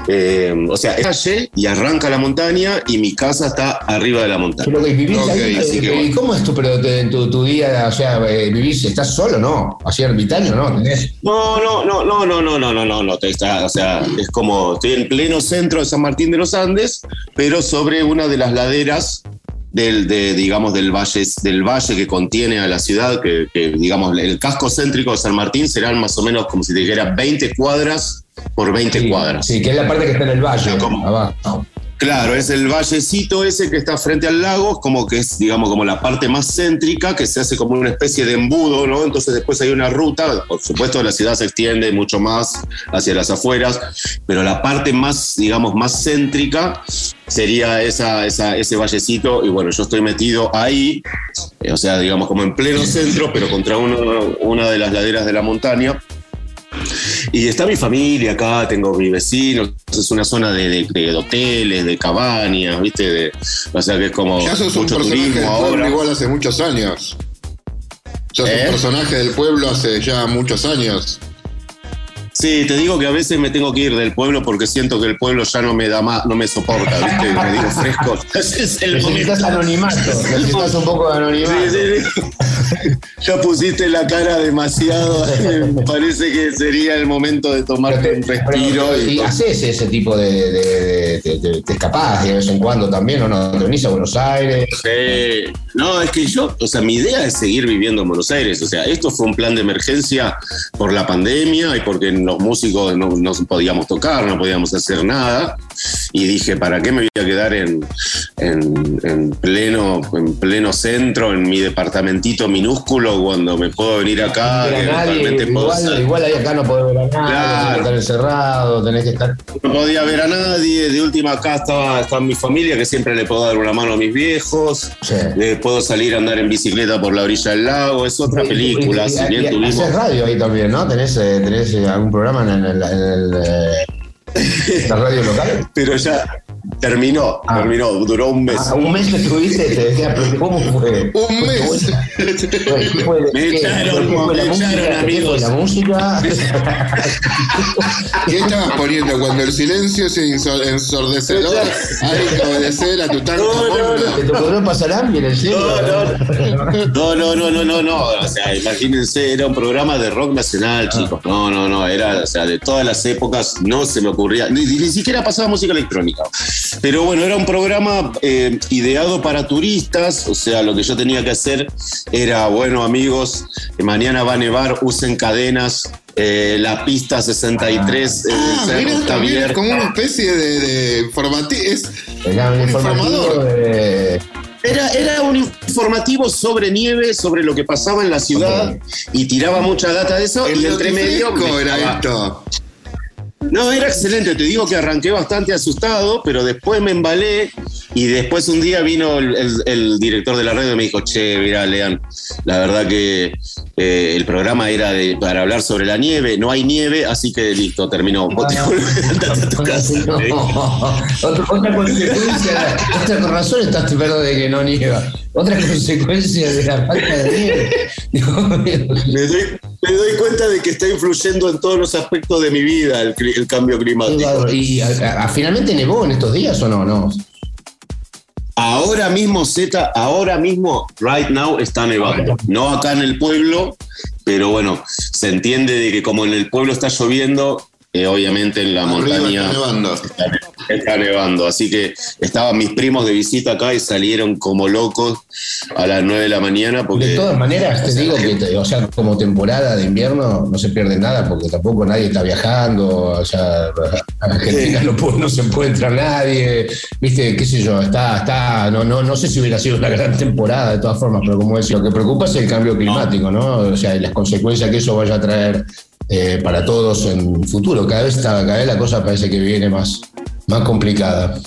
eh, o sea, es calle y arranca la montaña y mi casa está arriba de la montaña. Pero que vivís ahí, así eh, ¿y bueno. cómo es tu, pero te- tu, tu día? O sea, eh, vivís, ¿estás solo no? ¿Así ermitaño no? ¿Tenés? No, no, no, no, no, no, no, no, no, no, está, o sea, es como, estoy en pleno centro de San Martín de los Andes, pero sobre una de las laderas del, de, digamos, del valle, del valle que contiene a la ciudad, que, que, digamos, el casco céntrico de San Martín serán más o menos como si te dijera 20 cuadras por 20 cuadras. Sí, que es la parte que está en el valle, abajo. Claro, es el vallecito ese que está frente al lago, como que es, digamos, como la parte más céntrica, que se hace como una especie de embudo, ¿no? Entonces después hay una ruta, por supuesto la ciudad se extiende mucho más hacia las afueras, pero la parte más, digamos, más céntrica sería esa, ese vallecito, y bueno, yo estoy metido ahí, eh, o sea, digamos, como en pleno centro, pero contra una de las laderas de la montaña. Y está mi familia acá, tengo mis vecinos, es una zona de, de- de hoteles, de cabañas, ¿viste? De- o sea que es como Ya sos un mucho personaje turismo del pueblo ahora. igual hace muchos años. Sos ¿Eh? un personaje del pueblo hace ya muchos años. Sí, te digo que a veces me tengo que ir del pueblo porque siento que el pueblo ya no me da más, no me soporta, ¿viste? Me digo fresco. Es el Necesitas anonimato, necesitas un poco de anonimato. Sí, sí, sí. Ya pusiste la cara demasiado. Me parece que sería el momento de tomarte un respiro. Pero, y y haces ese tipo de, de, de- de- de- te escapás de vez en cuando también, ¿o no? Te venís a Buenos Aires. Sí. No, es que yo, o sea, mi idea es seguir viviendo en Buenos Aires. O sea, esto fue un plan de emergencia por la pandemia y porque los músicos no, no podíamos tocar, no podíamos hacer nada. Y dije, ¿para qué me voy a quedar en, en, en pleno, en pleno centro, en mi departamentito minúsculo, cuando me puedo venir acá? No que nadie, igual, igual ahí acá no podés ver a nadie, Claro. estar encerrado, tenés que estar. No podía ver a nadie, de última acá estaba, estaba mi familia, que siempre le puedo dar una mano a mis viejos, Eh, puedo salir a andar en bicicleta por la orilla del lago, es otra película, Y- si y- bien y- tuvimos... Haces radio ahí también, ¿no? ¿Tenés, eh, tenés eh, algún programa en el, en el, eh, la radio local? Pero ya terminó, terminó, duró un mes. Ah, un mes que estuviste, te decía, pero ¿cómo fue? Un mes. ¿Qué fue? Me ¿Qué- echaron, la me música? echaron, ¿Qué fue amigos. La música. ¿Qué estabas poniendo cuando el silencio es ensor- ensordecedor? Hay que obedecer a tu tanto ¿Te tocó pasar hambre en el cielo? No, no, no, no, no, no. O sea, imagínense, era un programa de rock nacional, chicos. No, no, no. Era, o sea, de todas las épocas no se me ocurría. Ni siquiera pasaba música electrónica. Pero bueno, era un programa eh, ideado para turistas. O sea, lo que yo tenía que hacer era, bueno, amigos, eh, mañana va a nevar, usen cadenas. eh, la pista 63 eh, Ah, cerro mira, está también es abierta. como una especie de, de informativo. Es Era un informador. de- Era, era un informativo sobre nieve, sobre lo que pasaba en la ciudad y tiraba mucha data de eso. El y entre medio. era estaba- esto. No, era excelente. Te digo que arranqué bastante asustado, pero después me embalé y después un día vino el, el- el director de la radio y me dijo: Che, mira, Lean, la verdad que eh, el programa era de- para hablar sobre la nieve. No hay nieve, así que listo, terminó. Vos te volvés, andate a tu casa. No, otra, otra consecuencia, otra con razón estás verde de que no nieva. Otra consecuencia de la falta de nieve. me, doy, me doy cuenta de que está influyendo en todos los aspectos de mi vida el, cambio climático. ¿Y a- a- finalmente nevó en estos días o no? no? Ahora mismo, Z, ahora mismo, right now, está nevando. No acá en el pueblo, pero bueno, se entiende de que como en el pueblo está lloviendo, eh, obviamente en la Arriba montaña está nevando. está, está nevando. Así que estaban mis primos de visita acá y salieron como locos a las 9 de la mañana porque... De todas maneras, te digo que, o sea, como temporada de invierno no se pierde nada porque tampoco nadie está viajando, o sea, a Argentina no, puede- no se puede entrar nadie, viste, qué sé yo, está, está, no, no, no sé si hubiera sido una gran temporada de todas formas, pero como decía, lo que preocupa es el cambio climático, ¿no? O sea, y las consecuencias que eso vaya a traer eh, para todos en el futuro. Cada vez, está, cada vez la cosa parece que viene más, más complicada.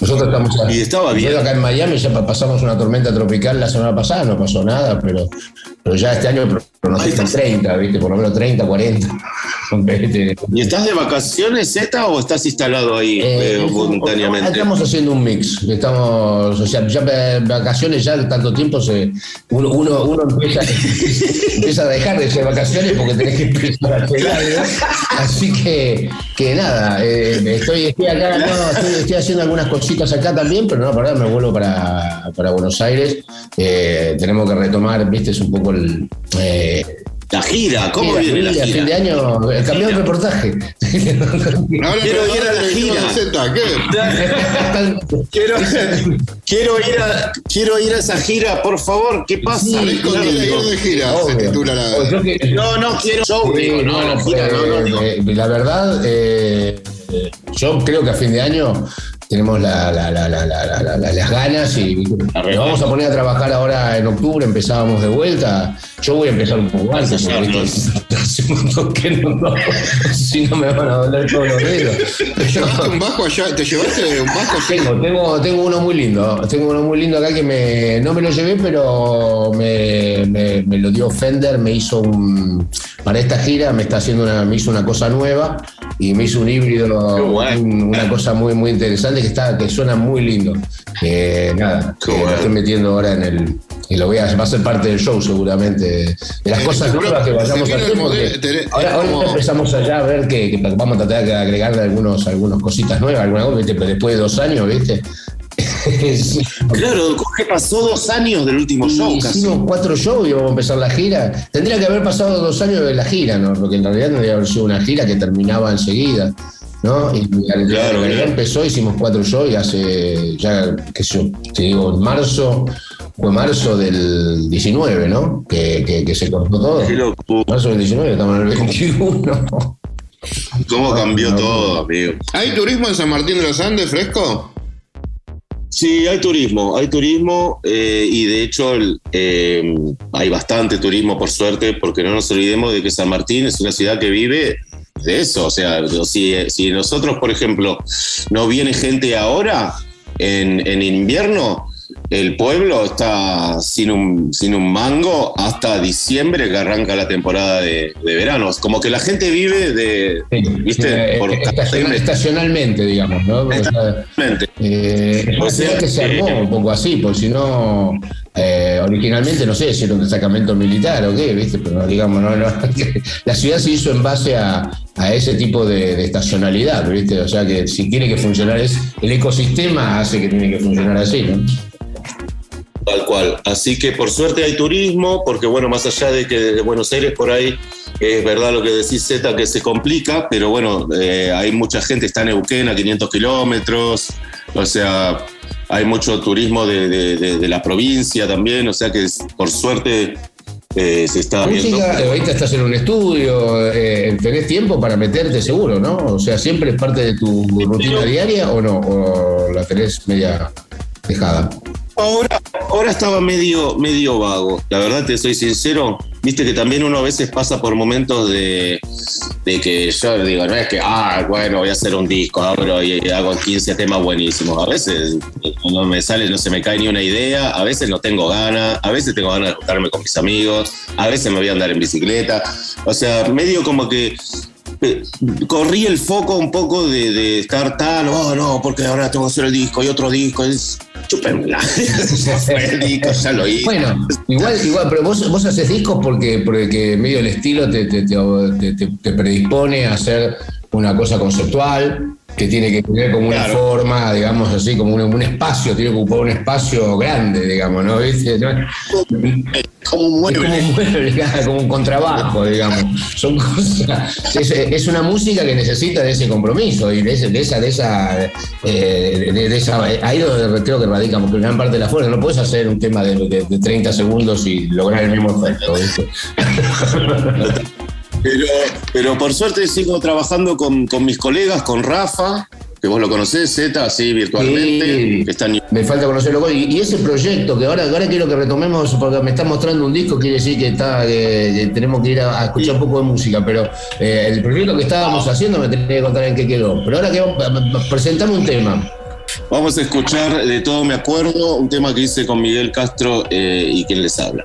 Nosotros estamos Y estaba bien. acá en Miami ya pa- pasamos una tormenta tropical la semana pasada, no pasó nada, pero, pero ya este año pronostican 30, ¿viste? Por lo menos 30, 40. Este, ¿Y estás de vacaciones, Z, o estás instalado ahí eh, eh, voluntariamente? Estamos haciendo un mix. Estamos, o sea, ya vacaciones ya de tanto tiempo se, uno, uno, uno empieza, empieza a dejar de ser vacaciones porque tenés que empezar a algo. Así que, que nada, eh, estoy, estoy acá, no, estoy, estoy haciendo algunas cositas acá también, pero no, para me vuelvo para, para Buenos Aires. Eh, tenemos que retomar, viste, es un poco el. La gira, ¿cómo sí, la viene gira, la gira? Fin de año, eh, cambió el reportaje. quiero ir a la gira. quiero, quiero, ir a, quiero ir a esa gira, por favor, ¿qué pasa? Sí, claro, ir de gira, se titula la... Que... No, no, quiero show, sí, digo, no, no, gira, eh, no, eh, La verdad, eh, yo creo que a fin de año tenemos la, la, la, las ganas y nos vamos a poner a trabajar ahora en octubre, empezábamos de vuelta. Yo voy a empezar un poco antes, hace un montón que no, no, si no me van a doler todos los dedos. ¿Te llevaste un bajo allá? ¿Te llevaste un bajo? Tengo, tengo, tengo uno muy lindo. Tengo uno muy lindo acá que me, no me lo llevé, pero me, me- me lo dio Fender, me hizo un. Para esta gira me está haciendo una, me hizo una cosa nueva y me hizo un híbrido, un- una cosa muy, muy interesante que está, que suena muy lindo. Eh, nada, que lo estoy metiendo ahora en el. Y lo voy a, va a ser parte del show seguramente, de las cosas nuevas que vayamos a hacer. modelo- Ahora, es ahora como- empezamos allá a ver que, que vamos a tratar de agregarle algunos, algunas cositas nuevas, alguna cosa, ¿viste? Pero después de dos años, ¿viste? Claro, Jorge pasó dos años del último show casi. Hicimos cuatro shows y vamos a empezar la gira. Tendría que haber pasado dos años de la gira, ¿no? Porque en realidad tendría que haber sido una gira que terminaba enseguida, ¿no? Y en Claro, empezó, hicimos cuatro shows y hace ya, qué sé yo, te digo, en marzo, fue marzo del 19, ¿no? Que, que, que se cortó todo. Qué loco. Marzo del 19, estamos en el 21. ¿Cómo cambió todo, amigo? ¿Hay turismo en San Martín de los Andes fresco? Sí, hay turismo, hay turismo eh, y de hecho el, eh, hay bastante turismo por suerte porque no nos olvidemos de que San Martín es una ciudad que vive de eso, o sea, si, si nosotros, por ejemplo, no viene gente ahora en, en invierno, el pueblo está sin un, sin un mango hasta diciembre que arranca la temporada de, de verano. Como que la gente vive de, ¿viste? Eh, Por estacional- estacionalmente, digamos, ¿no? Sea, eh, O sea que se armó un poco así, porque si no, eh, originalmente no sé si era un destacamento militar o qué, ¿viste? Pero digamos, no, no, la ciudad se hizo en base a, a ese tipo de, de estacionalidad, ¿viste? O sea que si tiene que funcionar, es, el ecosistema hace que tiene que funcionar así, ¿no? Tal cual. Así que por suerte hay turismo, porque bueno, más allá de que de Buenos Aires por ahí es verdad lo que decís Z que se complica, pero bueno, eh, hay mucha gente, está en Neuquén a 500 kilómetros, o sea, hay mucho turismo de, de- de- de la provincia también, o sea que por suerte eh, se está viendo. Música, eh, ahorita estás en un estudio, eh, tenés tiempo para meterte seguro, ¿no? O sea, ¿siempre es parte de tu rutina diaria o no? ¿O la tenés media dejada? Ahora, ahora estaba medio, medio vago. La verdad, te soy sincero. Viste que también uno a veces pasa por momentos de, de que yo digo, no es que, ah, bueno, voy a hacer un disco, abro y hago 15 temas buenísimos. A veces no me sale, no se me cae ni una idea, a veces no tengo ganas, a veces tengo ganas de juntarme con mis amigos, a veces me voy a andar en bicicleta. O sea, medio como que eh, corrí el foco un poco de, de estar tal, oh no, porque ahora tengo que hacer el disco y otro disco, es chúpenmela. Disco, ya lo hice. Bueno, igual, igual, pero vos, vos haces discos porque, porque medio el estilo te, te, te- te- te predispone a hacer una cosa conceptual que tiene que tener como una forma, digamos así, como un, un espacio, tiene que ocupar un espacio grande, digamos, ¿no? ¿Viste? ¿No? Como un mueble. Como un mueble, claro, como un contrabajo, digamos. Son cosas. Es, es una música que necesita de ese compromiso y de, ese- de esa, de esa, eh, de, de esa. Ahí es donde creo que radica gran parte de la fuerza. No puedes hacer un tema de, de- de 30 segundos y lograr el mismo efecto. ¿viste? Pero, pero por suerte sigo trabajando con, con mis colegas, con Rafa, que vos lo conocés, Z, así virtualmente. que está en- Me falta conocerlo. Y, y ese proyecto que ahora, ahora quiero que retomemos, porque me está mostrando un disco, quiere decir que, está, que- que tenemos que ir a, a escuchar un poco de música, pero eh, el proyecto que estábamos haciendo me tenía que contar en qué quedó. Pero ahora que vamos, presentame un tema. Vamos a escuchar de todo me acuerdo, un tema que hice con Miguel Castro eh, y quien les habla.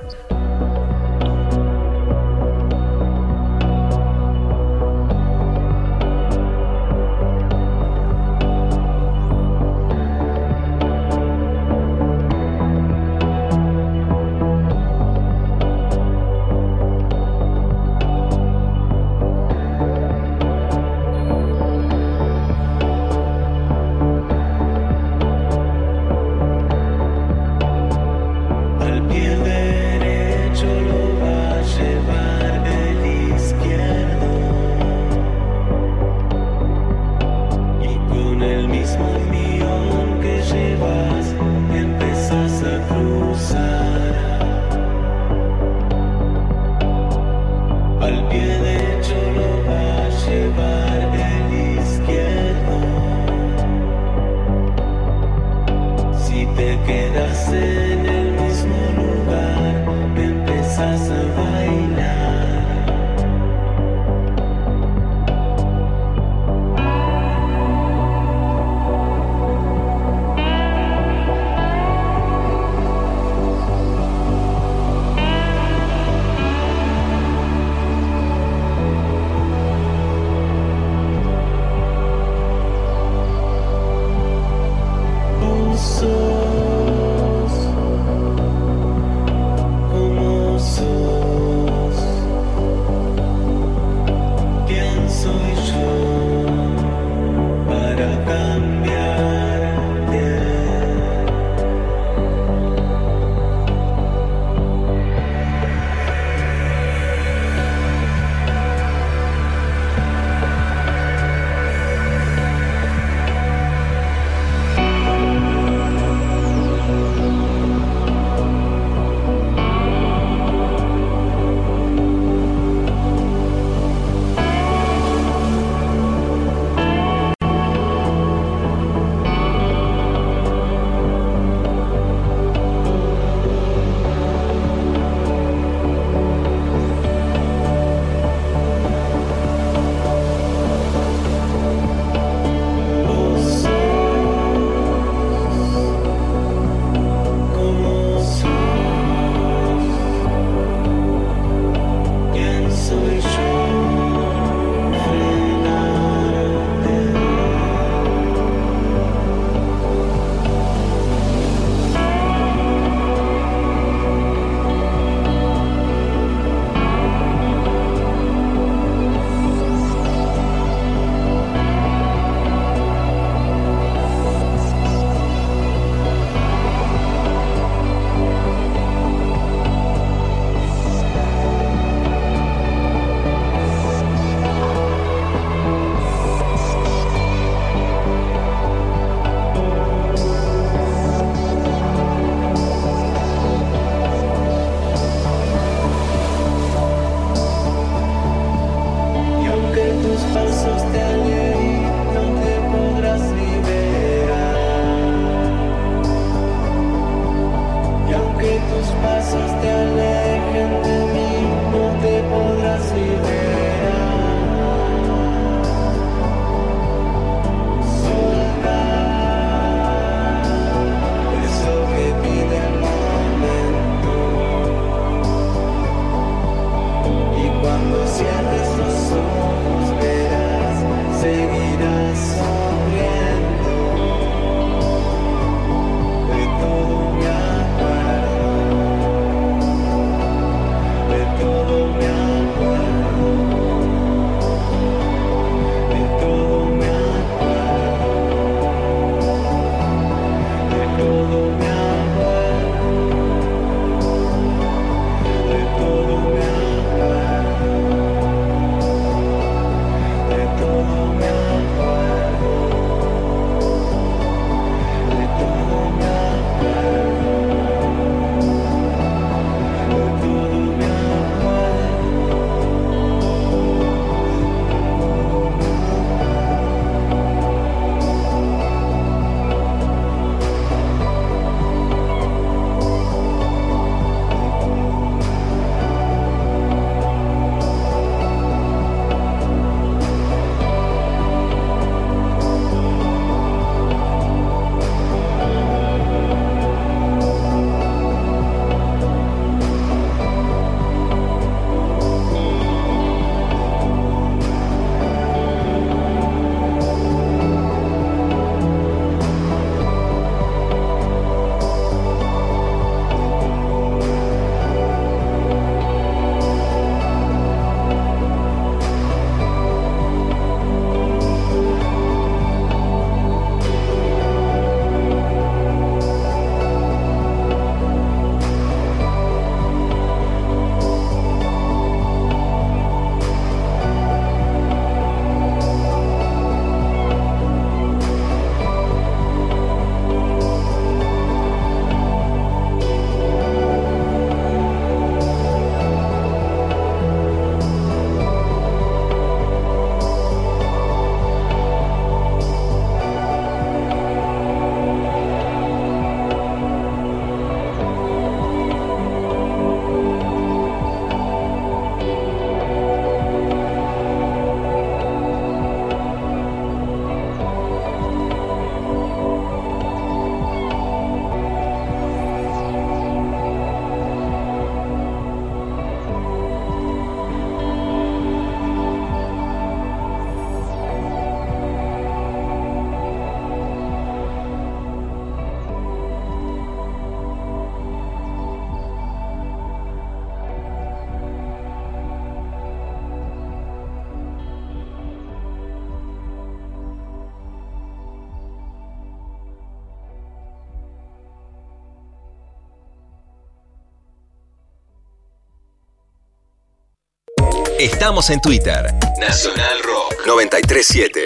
Estamos en Twitter. Nacional Rock 937.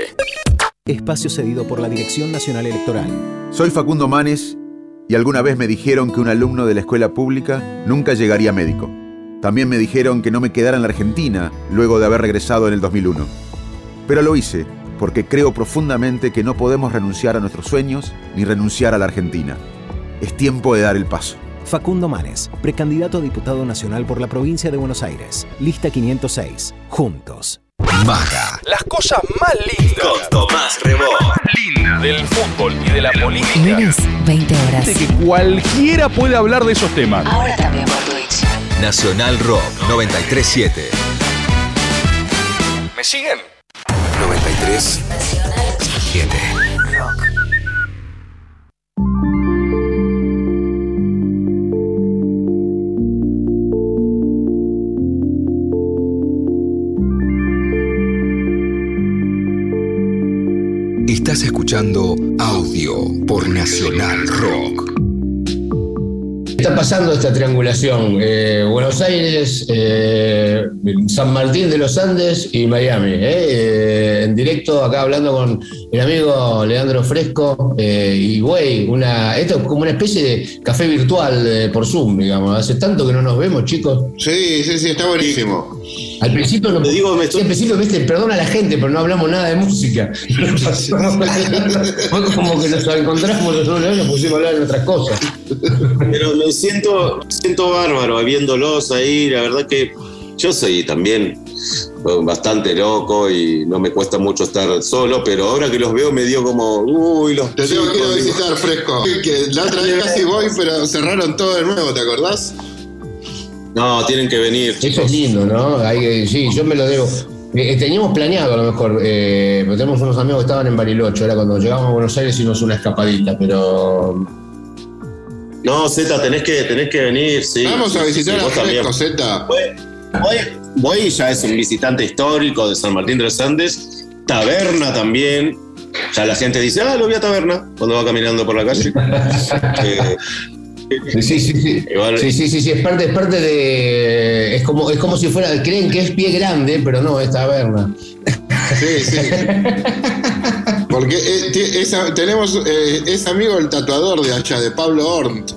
Espacio cedido por la Dirección Nacional Electoral. Soy Facundo Manes y alguna vez me dijeron que un alumno de la escuela pública nunca llegaría médico. También me dijeron que no me quedara en la Argentina luego de haber regresado en el 2001. Pero lo hice porque creo profundamente que no podemos renunciar a nuestros sueños ni renunciar a la Argentina. Es tiempo de dar el paso. Facundo Manes, precandidato a diputado nacional por la provincia de Buenos Aires. Lista 506. Juntos. Maga. Las cosas más lindas. Con Tomás Rebó. Linda del fútbol y de la política. Lunes, 20 horas. De que cualquiera puede hablar de esos temas. Ahora también por Twitch. Nacional Rock 937. ¿Me siguen? 937. Estás escuchando audio por Nacional Rock. Está pasando esta triangulación. eh, Buenos Aires, eh, San Martín de los Andes y Miami. eh, eh, en directo acá hablando con el amigo Leandro Fresco. eh, y güey, una, esto es como una especie de café virtual eh, por Zoom, digamos. Hace tanto que no nos vemos, chicos. Sí, sí, sí, está buenísimo. Al principio no digo, me sí, al principio, viste, perdona a la gente, pero no hablamos nada de música. Fue como que nos encontramos los dos y nos pusimos a hablar de otras cosas. Pero me siento, siento bárbaro viéndolos ahí. La verdad que yo soy también bastante loco y no me cuesta mucho estar solo, pero ahora que los veo me dio como, uy, los Te tengo que visitar fresco. Que la otra vez casi voy, pero cerraron todo de nuevo, ¿te acordás? No, tienen que venir. Eso chicos. es lindo, ¿no? Hay- sí, yo me lo debo. Eh, teníamos planeado a lo mejor, eh, tenemos unos amigos que estaban en Bariloche, era cuando llegamos a Buenos Aires hicimos una escapadita, pero No, Z, tenés que, tenés que venir, sí. Vamos a visitar sí, a. Fresco, Z. Voy, voy, ya es un visitante histórico de San Martín de los Andes. Taberna también. Ya la gente dice, ah, lo vi a Taberna cuando va caminando por la calle. Eh, Sí, sí, sí. Sí, Igual- sí, sí, sí, sí, es parte, es parte de. Es como, es como si fuera. Creen que es pie grande, pero no, es taberna. Sí, sí. Porque eh, tenemos, eh, es amigo el tatuador de allá, de Pablo Ornt.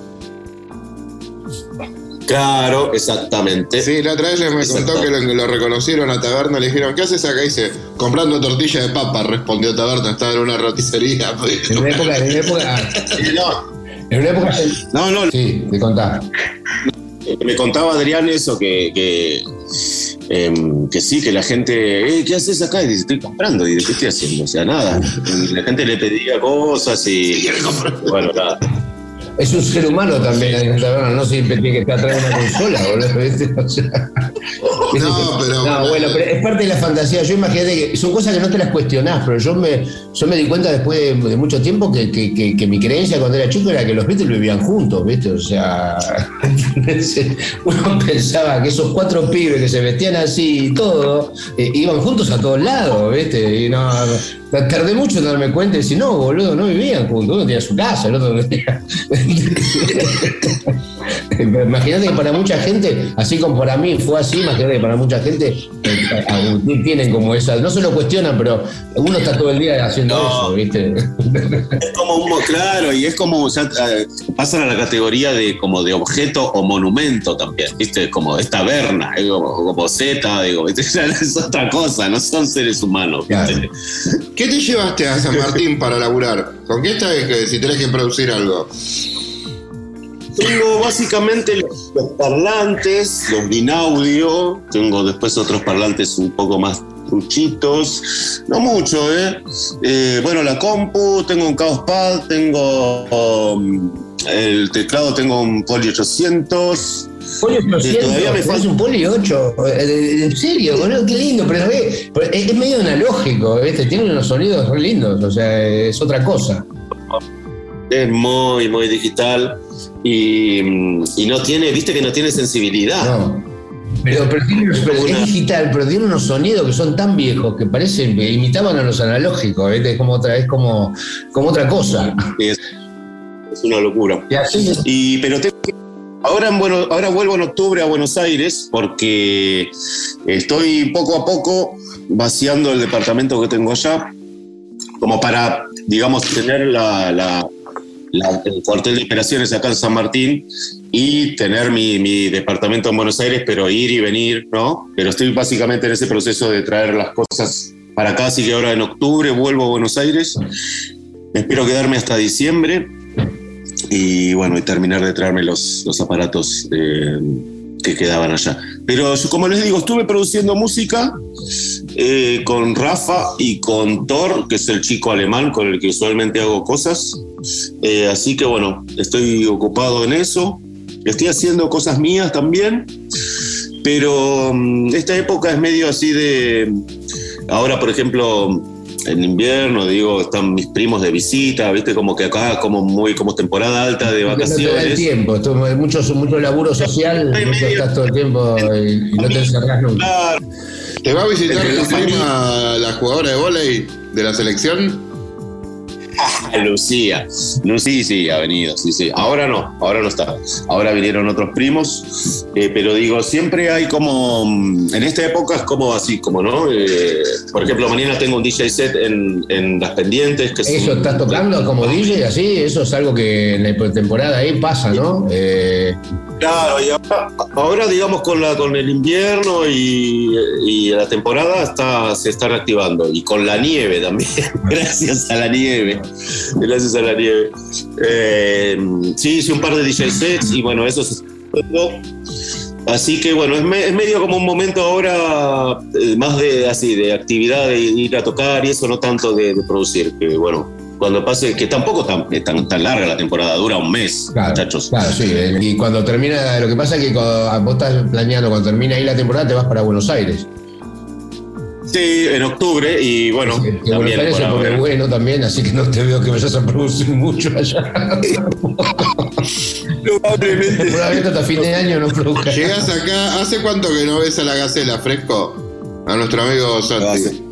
Claro, exactamente. Sí, la otra vez me contó que lo, lo reconocieron a Taberna, le dijeron, ¿qué haces acá? dice, comprando tortilla de papa, respondió Taberna, estaba en una roticería. En época. En una época, en una época No, no, sí, te contá. me contaba Adrián eso, que, que, em, que sí, que la gente, eh, ¿qué haces acá? Y dice, estoy comprando. Y dice, ¿qué estoy haciendo? O sea, nada. Y la gente le pedía cosas y. Bueno, nada. Es un ser humano también la no siempre tiene que estar atrás de una consola, boludo. O sea, No, pero- No, bueno, pero es parte de la fantasía. Yo imagínate que son cosas que no te las cuestionás, pero yo me, yo me di cuenta después de, de mucho tiempo que, que- que- que mi creencia cuando era chico era que los Beatles vivían juntos, ¿viste? O sea, uno pensaba que esos cuatro pibes que se vestían así y todo, eh, iban juntos a todos lados, ¿viste? Y no- tardé mucho en darme cuenta y decir, no, boludo, no vivían juntos, uno tenía su casa, el otro no tenía. Imagínate que para mucha gente, así como para mí fue así, imagínate que para mucha gente eh, Agustín tienen como esa, no se lo cuestionan, pero uno está todo el día haciendo eso, ¿viste? Es como un, claro, y es como, ya eh, pasan a la categoría de como de objeto o monumento también, ¿viste? Como es taberna, como, como Z, digo, ¿viste? Es otra cosa, no son seres humanos. ¿viste? ¿Qué te llevaste a San Martín para laburar? ¿Con qué estás que si tenés que producir algo? Tengo básicamente los, los parlantes, los binaudio, tengo después otros parlantes un poco más truchitos, no mucho, ¿eh? Eh, bueno, la compu, tengo un Chaos Pad, tengo um, el teclado, tengo un Poly 800. Poli Eh, 800, todavía me falta- un Poli 8, eh, en serio, boludo, qué lindo, pero, es, es medio analógico, ¿viste? Tiene unos sonidos re lindos, o sea, es otra cosa. Es muy, muy digital y, y no tiene, viste que no tiene sensibilidad. No. Pero, es digital, pero tiene unos sonidos que son tan viejos que parecen, que imitaban a los analógicos. Es como otra, es como, como otra cosa. Es, es una locura. Y, pero tengo que- ahora, en Bueno- ahora vuelvo en octubre a Buenos Aires porque estoy poco a poco vaciando el departamento que tengo allá, como para, digamos, tener la, la- la- el cuartel de operaciones acá en San Martín y tener mi, mi departamento en Buenos Aires, pero ir y venir, ¿no? Pero estoy básicamente en ese proceso de traer las cosas para acá, así que ahora en octubre vuelvo a Buenos Aires. Espero quedarme hasta diciembre y bueno, y terminar de traerme los, los aparatos eh, que quedaban allá. Pero yo, como les digo, estuve produciendo música eh, con Rafa y con Thor, que es el chico alemán con el que usualmente hago cosas. Eh, así que bueno, estoy ocupado en eso. Estoy haciendo cosas mías también. Pero mm, esta época es medio así de... Ahora, por ejemplo, en invierno, digo, están mis primos de visita, viste, como que acá como muy, como temporada alta de No te da el vacaciones. tiempo, esto, mucho, mucho laburo social, estás todo el tiempo y, no te encerrás nunca. ¿Te va a visitar tu prima, la jugadora de volei de la selección? Lucía. Lucía sí, ha venido, sí, sí. Ahora no, ahora no está. Ahora vinieron otros primos, eh, pero digo, siempre hay como, mm, en esta época es como así, como, ¿no? Eh, por ejemplo, mañana tengo un DJ set en, en Las Pendientes. Que es Eso, un- estás tocando como DJ, así, eso es algo que en la temporada ahí pasa, ¿no? Eh, Claro, y ahora, digamos con la con el invierno y, la temporada está, se está reactivando. Y con la nieve también. Gracias a la nieve. Gracias a la nieve. Eh, sí, hice un par de DJ sets y bueno, eso está haciendo. Así que bueno, es, es medio como un momento ahora eh, más de así, de actividad, de ir a tocar y eso, no tanto de, de producir. Que bueno, cuando pase, que tampoco tan, es tan, tan larga la temporada, dura un mes, Claro, muchachos. Claro, sí. eh, Y cuando termina, lo que pasa es que cuando vos estás planeando, cuando termina ahí la temporada, te vas para Buenos Aires. Sí, en octubre, y bueno, Que Buenos Aires por se pone ahora. bueno también, así que no te veo que vayas a producir mucho allá. Probablemente. Probablemente hasta fin de año no produzcas. Llegás acá, ¿hace cuánto que no ves a la gacela, fresco? A nuestro amigo Santi.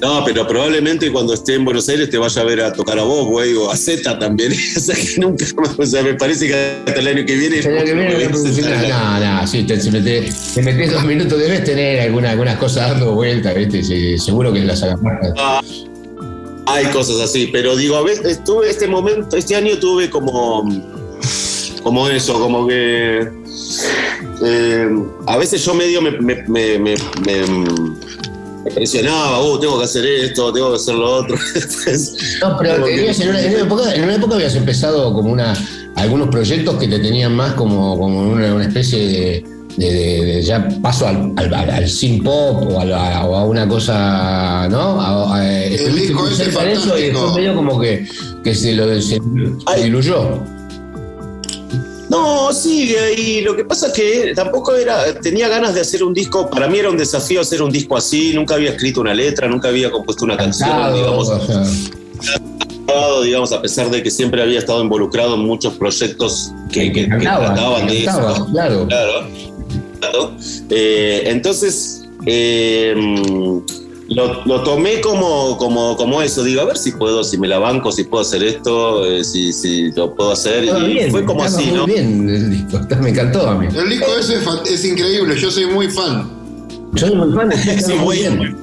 No, pero probablemente cuando esté en Buenos Aires te vaya a ver a tocar a vos, güey, o a Z también. o sea que nunca, o sea, me parece que hasta el año que viene. El año que viene no la-. No, no, sí, te, si metés, te metés dos minutos, debes tener alguna- algunas cosas dando vueltas, ¿viste? Sí, seguro que las hagas. Ah, Hay cosas así, pero digo, a veces estuve este momento, este año tuve como, como eso, como que eh, a veces yo medio me, me, me- me- me- me presionaba, uh, tengo que hacer esto, tengo que hacer lo otro. No, pero que- en, una, en una época, en una época habías empezado como una algunos proyectos que te tenían más como, como una, una especie de, de- de- de ya paso al, al, synth pop o a, la- o a una cosa, ¿no? A- a- estuviste disco muy ese de eso y fantástico. después medio como que, que se lo se, se diluyó. No, sigue ahí. Lo que pasa es que tampoco era, tenía ganas de hacer un disco. Para mí era un desafío hacer un disco así. Nunca había escrito una letra, nunca había compuesto una canción, Cansado, digamos. o sea, digamos, a pesar de que siempre había estado involucrado en muchos proyectos que, que- que cantaba, trataban de cantaba, eso. claro. Claro. Claro. Eh, entonces, eh, lo, lo tomé como, como, como eso. Digo, a ver si puedo, si me la banco, si puedo hacer esto, eh, si, si lo puedo hacer. Y bien, fue como así, muy ¿no? bien el disco, está- me encantó a mí. El disco ese es, fan- es increíble, yo soy muy fan. Soy muy fan, Sí, muy bien.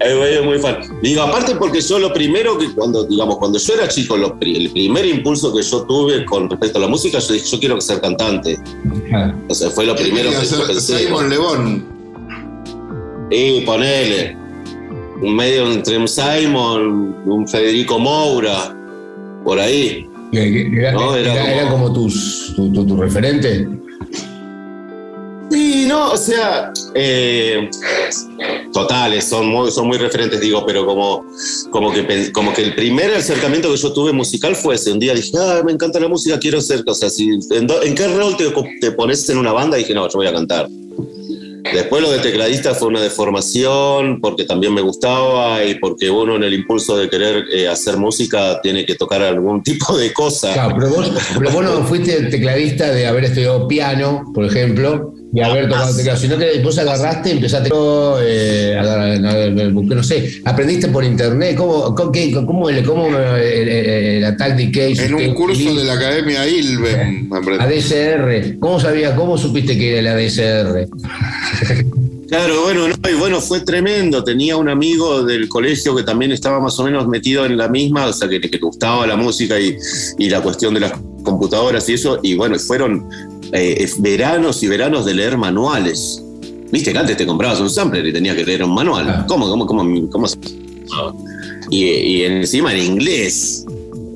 Eh, es muy fan. Digo, aparte porque yo lo primero que cuando, digamos, cuando yo era chico, lo el primer impulso que yo tuve con respecto a la música, yo dije, yo quiero ser cantante. O sea, fue lo primero que yo pensé. Simon Lebón. Y ponele. Un medio entre un Simon, un Federico Moura, por ahí. Era, No, era era- como- era como tus, tu, tu, tu referente. Sí, no, o sea, eh, totales, son muy, son muy referentes, digo, pero como, como, que, como que el primer acercamiento que yo tuve musical fue ese. Un día dije, ah, me encanta la música, quiero ser, o sea, si, ¿en, do- en qué rol te, te pones en una banda? dije, no, yo voy a cantar. Después lo de tecladista fue una deformación, porque también me gustaba y porque uno en el impulso de querer eh, hacer música tiene que tocar algún tipo de cosa. Claro, pero vos, pero vos no fuiste tecladista de haber estudiado piano, por ejemplo, y haber tocado teclado, sino que vos agarraste, empezaste, eh, no sé, aprendiste por internet, ¿cómo, cómo, qué- cómo, el- cómo el, el- el Attack Decay? En un curso de la Academia aprendí. ADSR, ¿cómo sabías, cómo supiste que era el ADSR? Claro, bueno, no, y bueno, fue tremendo. Tenía un amigo del colegio que también estaba más o menos metido en la misma, o sea, que, que le gustaba la música y, y la cuestión de las computadoras y eso. Y bueno, fueron eh, veranos y veranos de leer manuales. Viste que antes te comprabas un sampler y tenías que leer un manual. ¿Cómo, cómo, cómo, cómo se- y, y encima en inglés.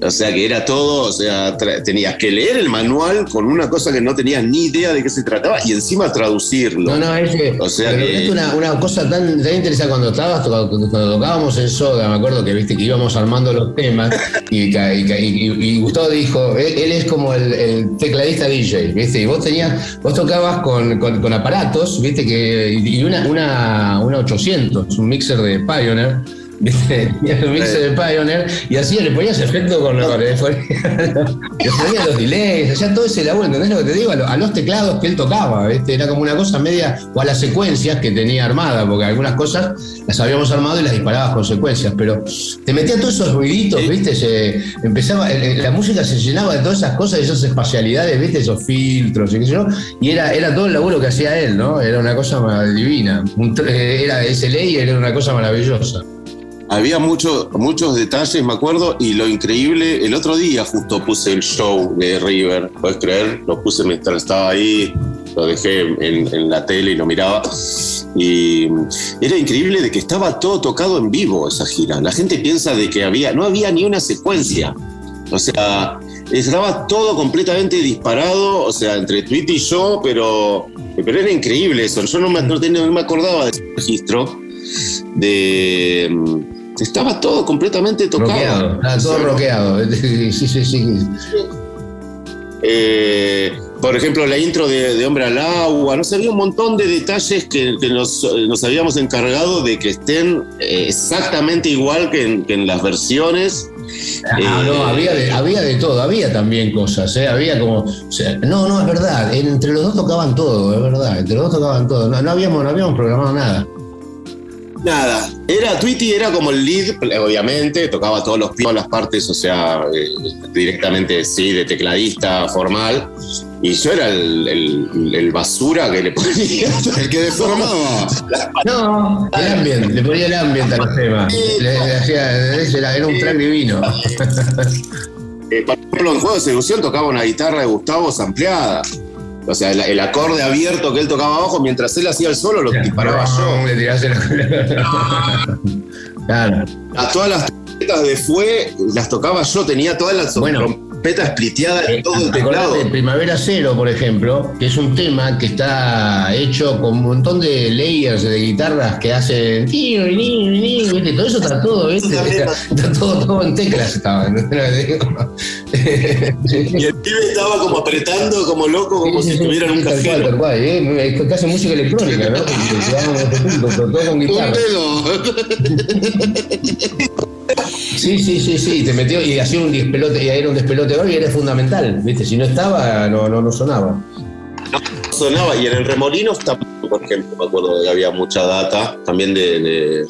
O sea que era todo, o sea, tenías que leer el manual con una cosa que no tenías ni idea de qué se trataba y encima traducirlo. No, no, es que, O sea que- es una, una cosa tan, tan interesante cuando estabas, cuando, cuando tocábamos en Soda, me acuerdo que viste que íbamos armando los temas y, y, ca- y- y Gustavo dijo, él, él es como el, el tecladista DJ, viste, y vos tenías, vos tocabas con, con- con aparatos, viste, que, y una, una, una 800, un mixer de Pioneer. y así le ponías efecto con, con- le ponías, le ponías los delays, hacía todo ese laburo, ¿entendés lo que te digo? A, lo- a los teclados que él tocaba, ¿viste? Era como una cosa media, o a las secuencias que tenía armada, porque algunas cosas las habíamos armado y las disparabas con secuencias, pero te metía todos esos ruiditos, ¿viste? Se, empezaba, la música se llenaba de todas esas cosas, esas espacialidades, ¿viste? Esos filtros y qué sé yo, y era, era todo el laburo que hacía él, ¿no? Era una cosa divina. Era ese ley era una cosa maravillosa. Había mucho- muchos detalles, me acuerdo, y lo increíble, el otro día justo puse el show de River, ¿puedes creer? Lo puse mientras estaba ahí, lo dejé en, la tele y lo miraba. Y era increíble de que estaba todo tocado en vivo esa gira. La gente piensa de que había, no había ni una secuencia. O sea, estaba todo completamente disparado, o sea, entre Tweet y yo, pero, pero era increíble eso. Yo no me, no me acordaba de ese registro de, estaba todo completamente tocado. Roqueado, estaba todo O sea, roqueado. Sí, sí, sí. Eh, por ejemplo, la intro de, de Hombre al Agua, no sé, había un montón de detalles que, que nos, nos habíamos encargado de que estén eh, exactamente igual que en, que en las versiones. Ah, Eh, no, había de, había de todo, había también cosas, ¿eh? había como, o sea, no, no, es verdad, entre los dos tocaban todo, es verdad, entre los dos tocaban todo, no, no habíamos, no habíamos programado nada. Nada, era Tweety era como el lead, obviamente, tocaba todos los todas las partes, o sea, eh, directamente sí, de tecladista formal. Y yo era el, el- el basura que le ponía. El que deformaba. No, el ambiente, le ponía el ambiente a los temas, le, le hacía, era, era un track divino. Eh, por ejemplo, en Juego de Seducción tocaba una guitarra de Gustavo ampliada. O sea, el, el acorde abierto que él tocaba abajo, mientras él hacía el solo, lo disparaba yo. Le tirás el- Claro. A todas las trompetas de Fue las tocaba yo, tenía todas las trompetas spliteadas en todo el teclado. De Primavera Cero, por ejemplo, que es un tema que está hecho con un montón de layers de guitarras que hacen. Todo eso está todo, ¿viste? Está, está todo, todo en teclas. Estaba. Y el pibe estaba como apretando como loco, como si estuviera en un café. cual, ¿eh? Es que hace música electrónica, ¿no? Este todo con guitarra. Sí, sí, sí, sí, te metió y hacía un despelote, y era un despelote y era fundamental, ¿viste? Si no estaba, no, no, no sonaba. sonaba. Y en el Remolinos también, por ejemplo, me acuerdo que había mucha data también de-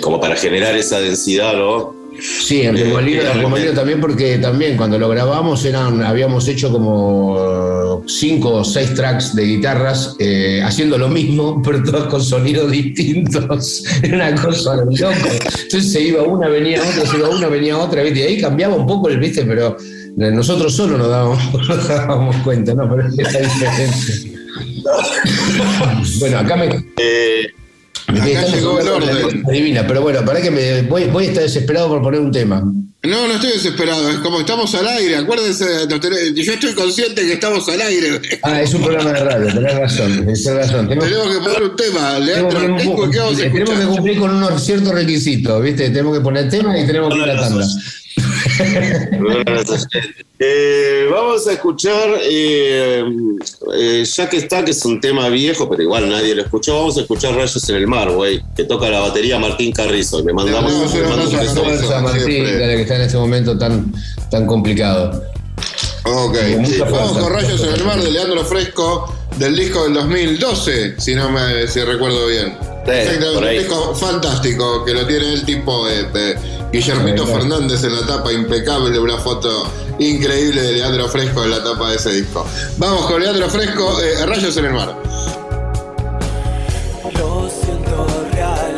como para generar esa densidad, ¿no? Sí, en Eh, Remolino, era Remolino momento. también porque también cuando lo grabamos eran, habíamos hecho como cinco o seis tracks de guitarras eh, haciendo lo mismo, pero todos con sonidos distintos. Era una cosa loco. Entonces se iba una, venía otra, se iba una, venía otra, ¿viste? Y ahí cambiaba un poco el, ¿viste? Pero nosotros solo nos dábamos, nos dábamos cuenta, ¿no? Pero es la diferencia. bueno, acá me. me Acá llegó el orden. Divina, pero bueno, para que me voy, voy a estar desesperado por poner un tema. No, no estoy desesperado, es como estamos al aire, acuérdense, yo estoy consciente que estamos al aire. Ah, es un programa de radio, tenés razón, tenés razón. Tenemos, Tenemos que poner un tema, tenemos Leandro, que- ¿qué, ¿qué vamos a tenemos que cumplir con unos ciertos requisitos, ¿viste? Tenemos que poner tema y tenemos que ir a la tanda. Eh, vamos a escuchar, eh, eh, ya que está, que es un tema viejo, pero igual nadie lo escuchó, vamos a escuchar Rayos en el Mar, güey, que toca la batería Martín Carrizo. Le mandamos le un mando un abrazo beso. a Martín, dale, que está en este momento tan, tan complicado. Ok, vamos con Rayos en el Mar de Leandro Fresco, del disco del 2012, si no me si recuerdo bien. Fantástico que lo tiene el tipo de, de Guillermito. Fernández en la tapa, impecable, una foto increíble de Leandro Fresco en la tapa de ese disco. Vamos con Leandro Fresco, eh, Rayos en el Mar. Lo siento real